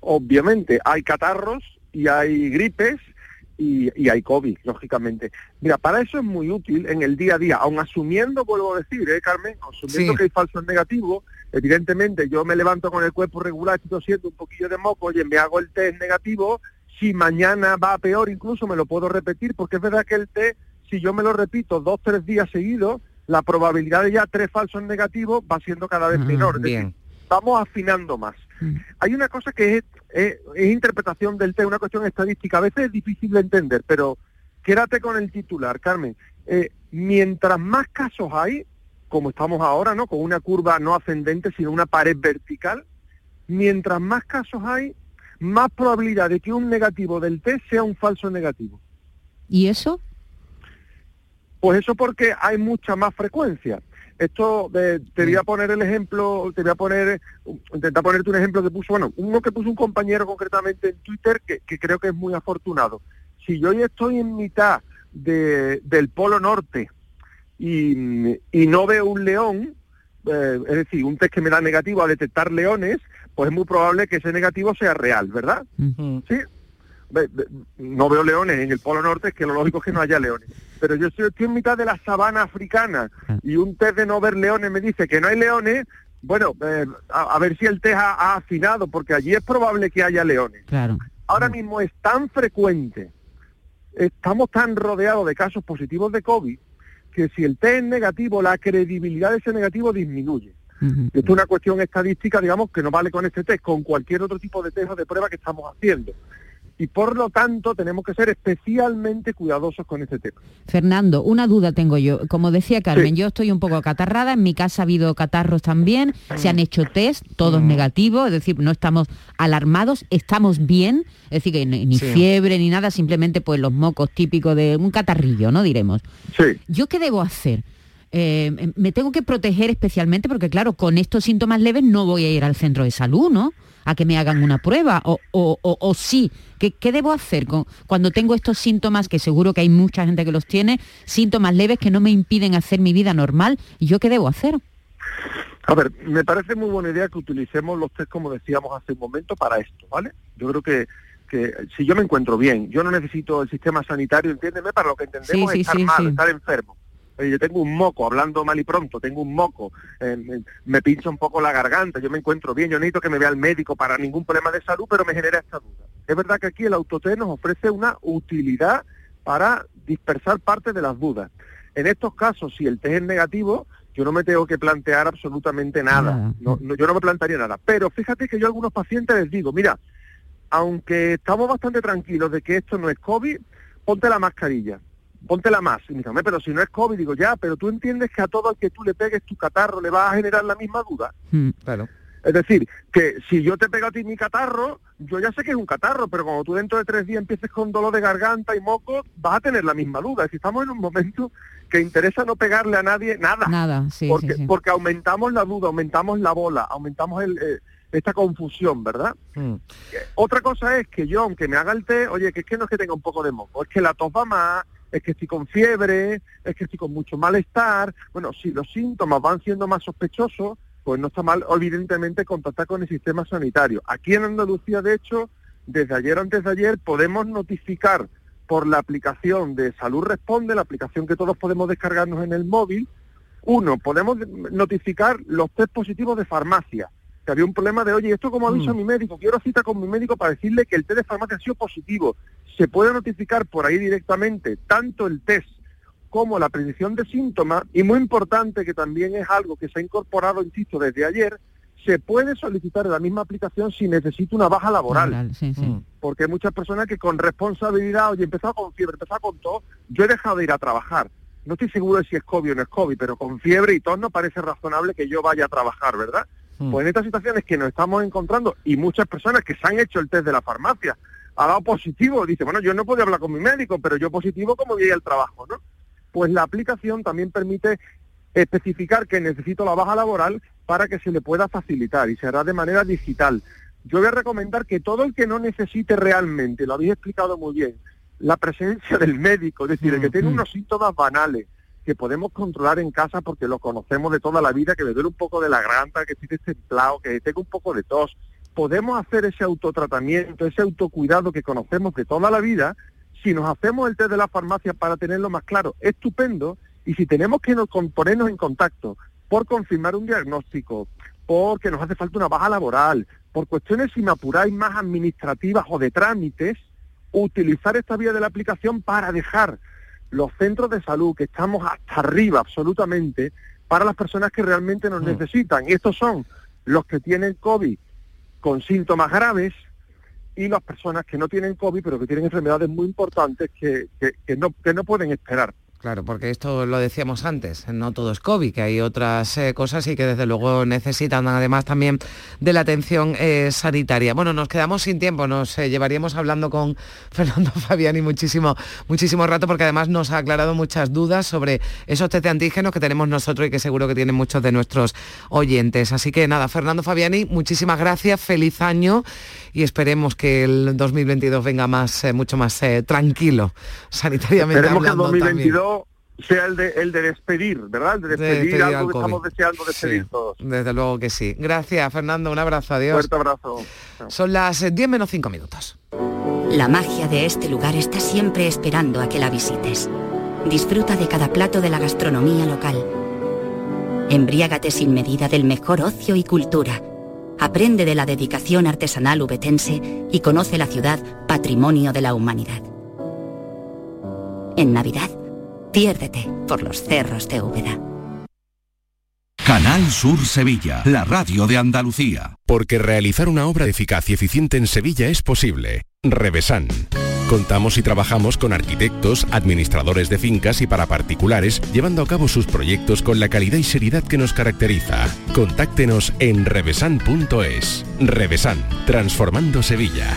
Obviamente, hay catarros y hay gripes y, hay COVID, lógicamente. Mira, para eso es muy útil en el día a día, aun asumiendo, vuelvo a decir, ¿eh, Carmen? Asumiendo que hay falsos negativos, evidentemente yo me levanto con el cuerpo regular, estoy siendo un poquillo de moco, oye, me hago el test negativo, si mañana va a peor incluso me lo puedo repetir, porque es verdad que el test, si yo me lo repito dos, tres días seguidos, la probabilidad de ya tres falsos negativos va siendo cada vez menor. Bien. vamos afinando más. Mm. Hay una cosa que es es, interpretación del tema, una cuestión estadística. A veces es difícil de entender, pero quédate con el titular, Carmen. Eh, mientras más casos hay, como estamos ahora, ¿no? Con una curva no ascendente, sino una pared vertical, mientras más casos hay, más probabilidad de que un negativo del test sea un falso negativo. ¿Y eso? Pues eso porque hay mucha más frecuencia. Esto, te voy a poner el ejemplo, te voy a poner, intentar ponerte un ejemplo que puso, bueno, uno que puso un compañero concretamente en Twitter que, creo que es muy afortunado. Si yo hoy estoy en mitad del Polo Norte y, no veo un león, eh, es decir, un test que me da negativo a detectar leones, pues es muy probable que ese negativo sea real, ¿verdad? Sí, no veo leones en el Polo Norte, es que lo lógico es que no haya leones. Pero yo estoy, en mitad de la sabana africana y un test de no ver leones me dice que no hay leones, bueno, eh, a, ver si el test ha, afinado, porque allí es probable que haya leones. Claro. Ahora mismo es tan frecuente, estamos tan rodeados de casos positivos de COVID, que si el test es negativo, la credibilidad de ese negativo disminuye. Esto es una cuestión estadística, digamos, que no vale con este test, con cualquier otro tipo de test o de prueba que estamos haciendo y por lo tanto tenemos que ser especialmente cuidadosos con este tema. Fernando, una duda tengo yo. Como decía Carmen, yo estoy un poco catarrada, en mi casa ha habido catarros también, se han hecho test, todos mm. negativos, es decir, no estamos alarmados, estamos bien, es decir, que ni, fiebre ni nada, simplemente pues los mocos típicos de un catarrillo, ¿no? Diremos. Sí. ¿Yo qué debo hacer? Eh, me tengo que proteger especialmente porque claro, con estos síntomas leves no voy a ir al centro de salud, ¿no? A que me hagan una prueba o, o, o, sí. ¿Qué, ¿Qué, debo hacer con, cuando tengo estos síntomas, que seguro que hay mucha gente que los tiene, síntomas leves que no me impiden hacer mi vida normal? ¿Y yo qué debo hacer? A ver, me parece muy buena idea que utilicemos los test, como decíamos hace un momento, para esto, ¿vale? Yo creo que, que si yo me encuentro bien, yo no necesito el sistema sanitario, entiéndeme, para lo que entendemos es estar mal, estar enfermo yo tengo un moco, hablando mal y pronto, tengo un moco, eh, me, pincha un poco la garganta, yo me encuentro bien, yo necesito que me vea el médico para ningún problema de salud, pero me genera esta duda. Es verdad que aquí el autotest nos ofrece una utilidad para dispersar parte de las dudas. En estos casos, si el test es negativo, yo no me tengo que plantear absolutamente nada. yo no me plantearía nada. Pero fíjate que yo a algunos pacientes les digo, mira, aunque estamos bastante tranquilos de que esto no es COVID, ponte la mascarilla póntela más. Y me dice, pero si no es COVID, digo, ya, pero tú entiendes que a todo el que tú le pegues tu catarro le va a generar la misma duda. Hmm. claro. Es decir, que si yo te pego a ti mi catarro, yo ya sé que es un catarro, pero cuando tú dentro de tres días empieces con dolor de garganta y moco, vas a tener la misma duda. Si estamos en un momento que interesa no pegarle a nadie nada. Nada, sí. Porque, porque aumentamos la duda, aumentamos la bola, aumentamos el, eh, esta confusión, ¿verdad? Hmm. Otra cosa es que yo, aunque me haga el té, oye, que es que no es que tenga un poco de moco, es que la tos va más, es que estoy con fiebre, es que estoy con mucho malestar. Bueno, si los síntomas van siendo más sospechosos, pues no está mal, evidentemente, contactar con el sistema sanitario. Aquí en Andalucía, de hecho, desde ayer antes de ayer, podemos notificar por la aplicación de Salud Responde, la aplicación que todos podemos descargarnos en el móvil. Uno, podemos notificar los test positivos de farmacia que había un problema de, oye, ¿esto como aviso a mm. mi médico? Quiero cita con mi médico para decirle que el test de farmacia ha sido positivo. Se puede notificar por ahí directamente tanto el test como la predicción de síntomas y muy importante que también es algo que se ha incorporado, insisto, desde ayer, se puede solicitar en la misma aplicación si necesita una baja laboral. Mm. Porque hay muchas personas que con responsabilidad, oye, empezado con fiebre, empezado con tos, yo he dejado de ir a trabajar. No estoy seguro de si es COVID o no es COVID, pero con fiebre y tos no parece razonable que yo vaya a trabajar, ¿verdad? Hmm. Pues en estas situaciones que nos estamos encontrando y muchas personas que se han hecho el test de la farmacia, ha dado positivo, dice, bueno, yo no podía hablar con mi médico, pero yo positivo como voy al trabajo, ¿no? Pues la aplicación también permite especificar que necesito la baja laboral para que se le pueda facilitar y se hará de manera digital. Yo voy a recomendar que todo el que no necesite realmente, lo habéis explicado muy bien, la presencia del médico, es decir, el que tiene hmm. unos síntomas banales, que podemos controlar en casa porque lo conocemos de toda la vida, que me duele un poco de la garganta, que estoy templado, que tengo un poco de tos. Podemos hacer ese autotratamiento, ese autocuidado que conocemos de toda la vida, si nos hacemos el test de la farmacia para tenerlo más claro, estupendo, y si tenemos que nos, ponernos en contacto por confirmar un diagnóstico, porque nos hace falta una baja laboral, por cuestiones, si me apuráis, más administrativas o de trámites, utilizar esta vía de la aplicación para dejar los centros de salud, que estamos hasta arriba absolutamente, para las personas que realmente nos mm. necesitan. Y estos son los que tienen COVID con síntomas graves y las personas que no tienen COVID, pero que tienen enfermedades muy importantes que, que, no, que no pueden esperar. Claro, porque esto lo decíamos antes, no todo es COVID, que hay otras eh, cosas y que desde luego necesitan además también de la atención eh, sanitaria. Bueno, nos quedamos sin tiempo, nos eh, llevaríamos hablando con <laughs> Fernando Fabiani muchísimo, muchísimo rato porque además nos ha aclarado muchas dudas sobre esos test de antígenos que tenemos nosotros y que seguro que tienen muchos de nuestros oyentes. Así que nada, Fernando Fabiani, muchísimas gracias, feliz año y esperemos que el 2022 venga más, mucho más tranquilo sanitariamente hablando también sea el de, el de despedir, ¿verdad? El de despedir, algo que estamos deseando despedir todos. Desde luego que sí. Gracias, Fernando. Un abrazo. Adiós. Fuerte abrazo. Son las 10 eh, menos 5 minutos. La magia de este lugar está siempre esperando a que la visites. Disfruta de cada plato de la gastronomía local. Embriágate sin medida del mejor ocio y cultura. Aprende de la dedicación artesanal ubetense y conoce la ciudad patrimonio de la humanidad. En Navidad, Piérdete por los cerros de Úbeda. Canal Sur Sevilla, la radio de Andalucía. Porque realizar una obra eficaz y eficiente en Sevilla es posible. Revesan. Contamos y trabajamos con arquitectos, administradores de fincas y para particulares, llevando a cabo sus proyectos con la calidad y seriedad que nos caracteriza. Contáctenos en revesan.es. Revesan, transformando Sevilla.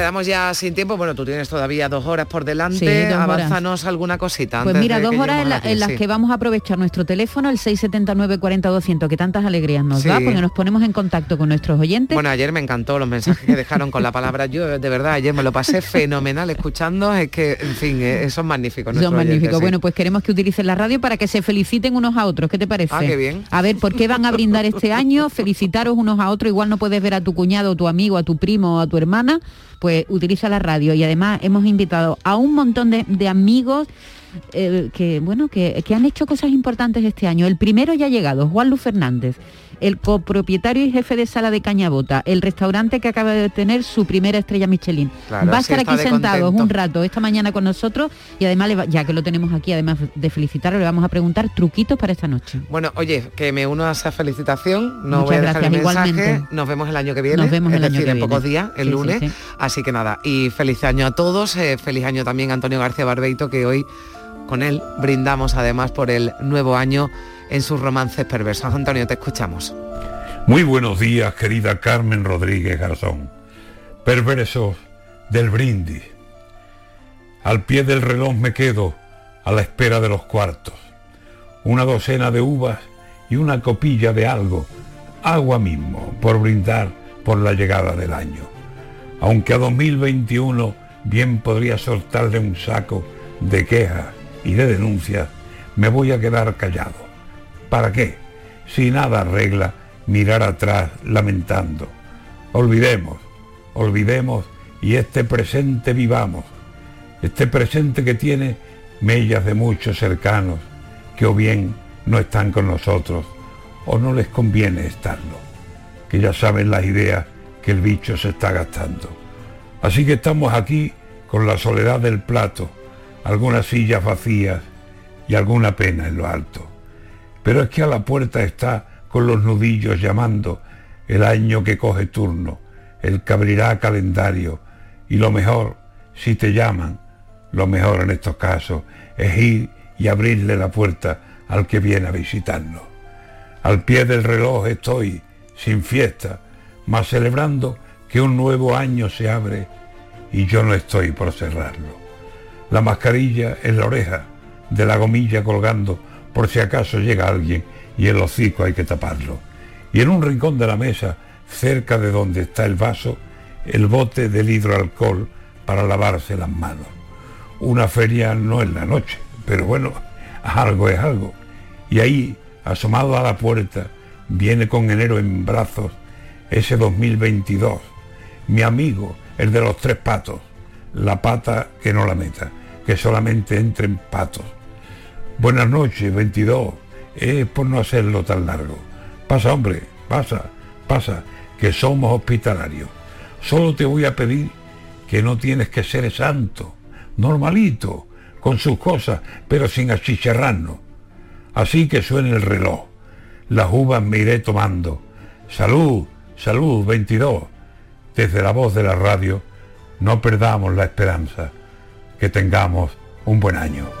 quedamos ya sin tiempo. Bueno, tú tienes todavía dos horas por delante. Sí, Avánzanos alguna cosita. Pues mira, dos horas en, las que vamos a aprovechar nuestro teléfono, el 679 40 200, que tantas alegrías nos da, porque nos ponemos en contacto con nuestros oyentes. Bueno, ayer me encantó los mensajes que dejaron con la palabra yo, de verdad, ayer me lo pasé <laughs> fenomenal escuchando, es que, en fin, eh, son magníficos. Son magníficos. Bueno, pues queremos que utilicen la radio para que se feliciten unos a otros. ¿Qué te parece? Ah, qué bien. A ver, ¿por qué van a brindar este año? <laughs> Felicitaros unos a otros. Igual no puedes ver a tu cuñado, a tu amigo, a tu primo o a tu hermana pues utiliza la radio y además hemos invitado a un montón de, amigos eh, que bueno que, que, han hecho cosas importantes este año. El primero ya ha llegado, Juan Luis Fernández el copropietario y jefe de sala de Cañabota, el restaurante que acaba de tener su primera estrella Michelin. Va a estar aquí sentado un rato esta mañana con nosotros y además, ya que lo tenemos aquí, además de felicitarlo, le vamos a preguntar truquitos para esta noche. Bueno, oye, que me uno a esa felicitación, no voy a dejar el mensaje, nos vemos el año que viene, nos vemos el año en pocos días, el lunes, así que nada, y feliz año a todos, eh, feliz año también a Antonio García Barbeito, que hoy con él brindamos además por el nuevo año en sus romances perversos. Antonio, te escuchamos. Muy buenos días, querida Carmen Rodríguez Garzón. Perversos del brindis. Al pie del reloj me quedo a la espera de los cuartos. Una docena de uvas y una copilla de algo, agua mismo, por brindar por la llegada del año. Aunque a 2021 bien podría soltarle un saco de quejas y de denuncias, me voy a quedar callado ¿Para qué? Si nada arregla mirar atrás lamentando. Olvidemos, olvidemos y este presente vivamos. Este presente que tiene mellas de muchos cercanos que o bien no están con nosotros o no les conviene estarlo. Que ya saben las ideas que el bicho se está gastando. Así que estamos aquí con la soledad del plato, algunas sillas vacías y alguna pena en lo alto. Pero es que a la puerta está con los nudillos llamando el año que coge turno, el que abrirá calendario. Y lo mejor, si te llaman, lo mejor en estos casos es ir y abrirle la puerta al que viene a visitarnos. Al pie del reloj estoy, sin fiesta, mas celebrando que un nuevo año se abre y yo no estoy por cerrarlo. La mascarilla en la oreja, de la gomilla colgando, por si acaso llega alguien y el hocico hay que taparlo. Y en un rincón de la mesa, cerca de donde está el vaso, el bote del hidroalcohol para lavarse las manos. Una feria no es la noche, pero bueno, algo es algo. Y ahí, asomado a la puerta, viene con enero en brazos ese 2022. Mi amigo, el de los tres patos. La pata que no la meta, que solamente entren patos. Buenas noches, 22. Es por no hacerlo tan largo. Pasa, hombre, pasa, pasa, que somos hospitalarios. Solo te voy a pedir que no tienes que ser santo, normalito, con sus cosas, pero sin achicharrarnos. Así que suene el reloj. Las uvas me iré tomando. Salud, salud, 22. Desde la voz de la radio, no perdamos la esperanza. Que tengamos un buen año.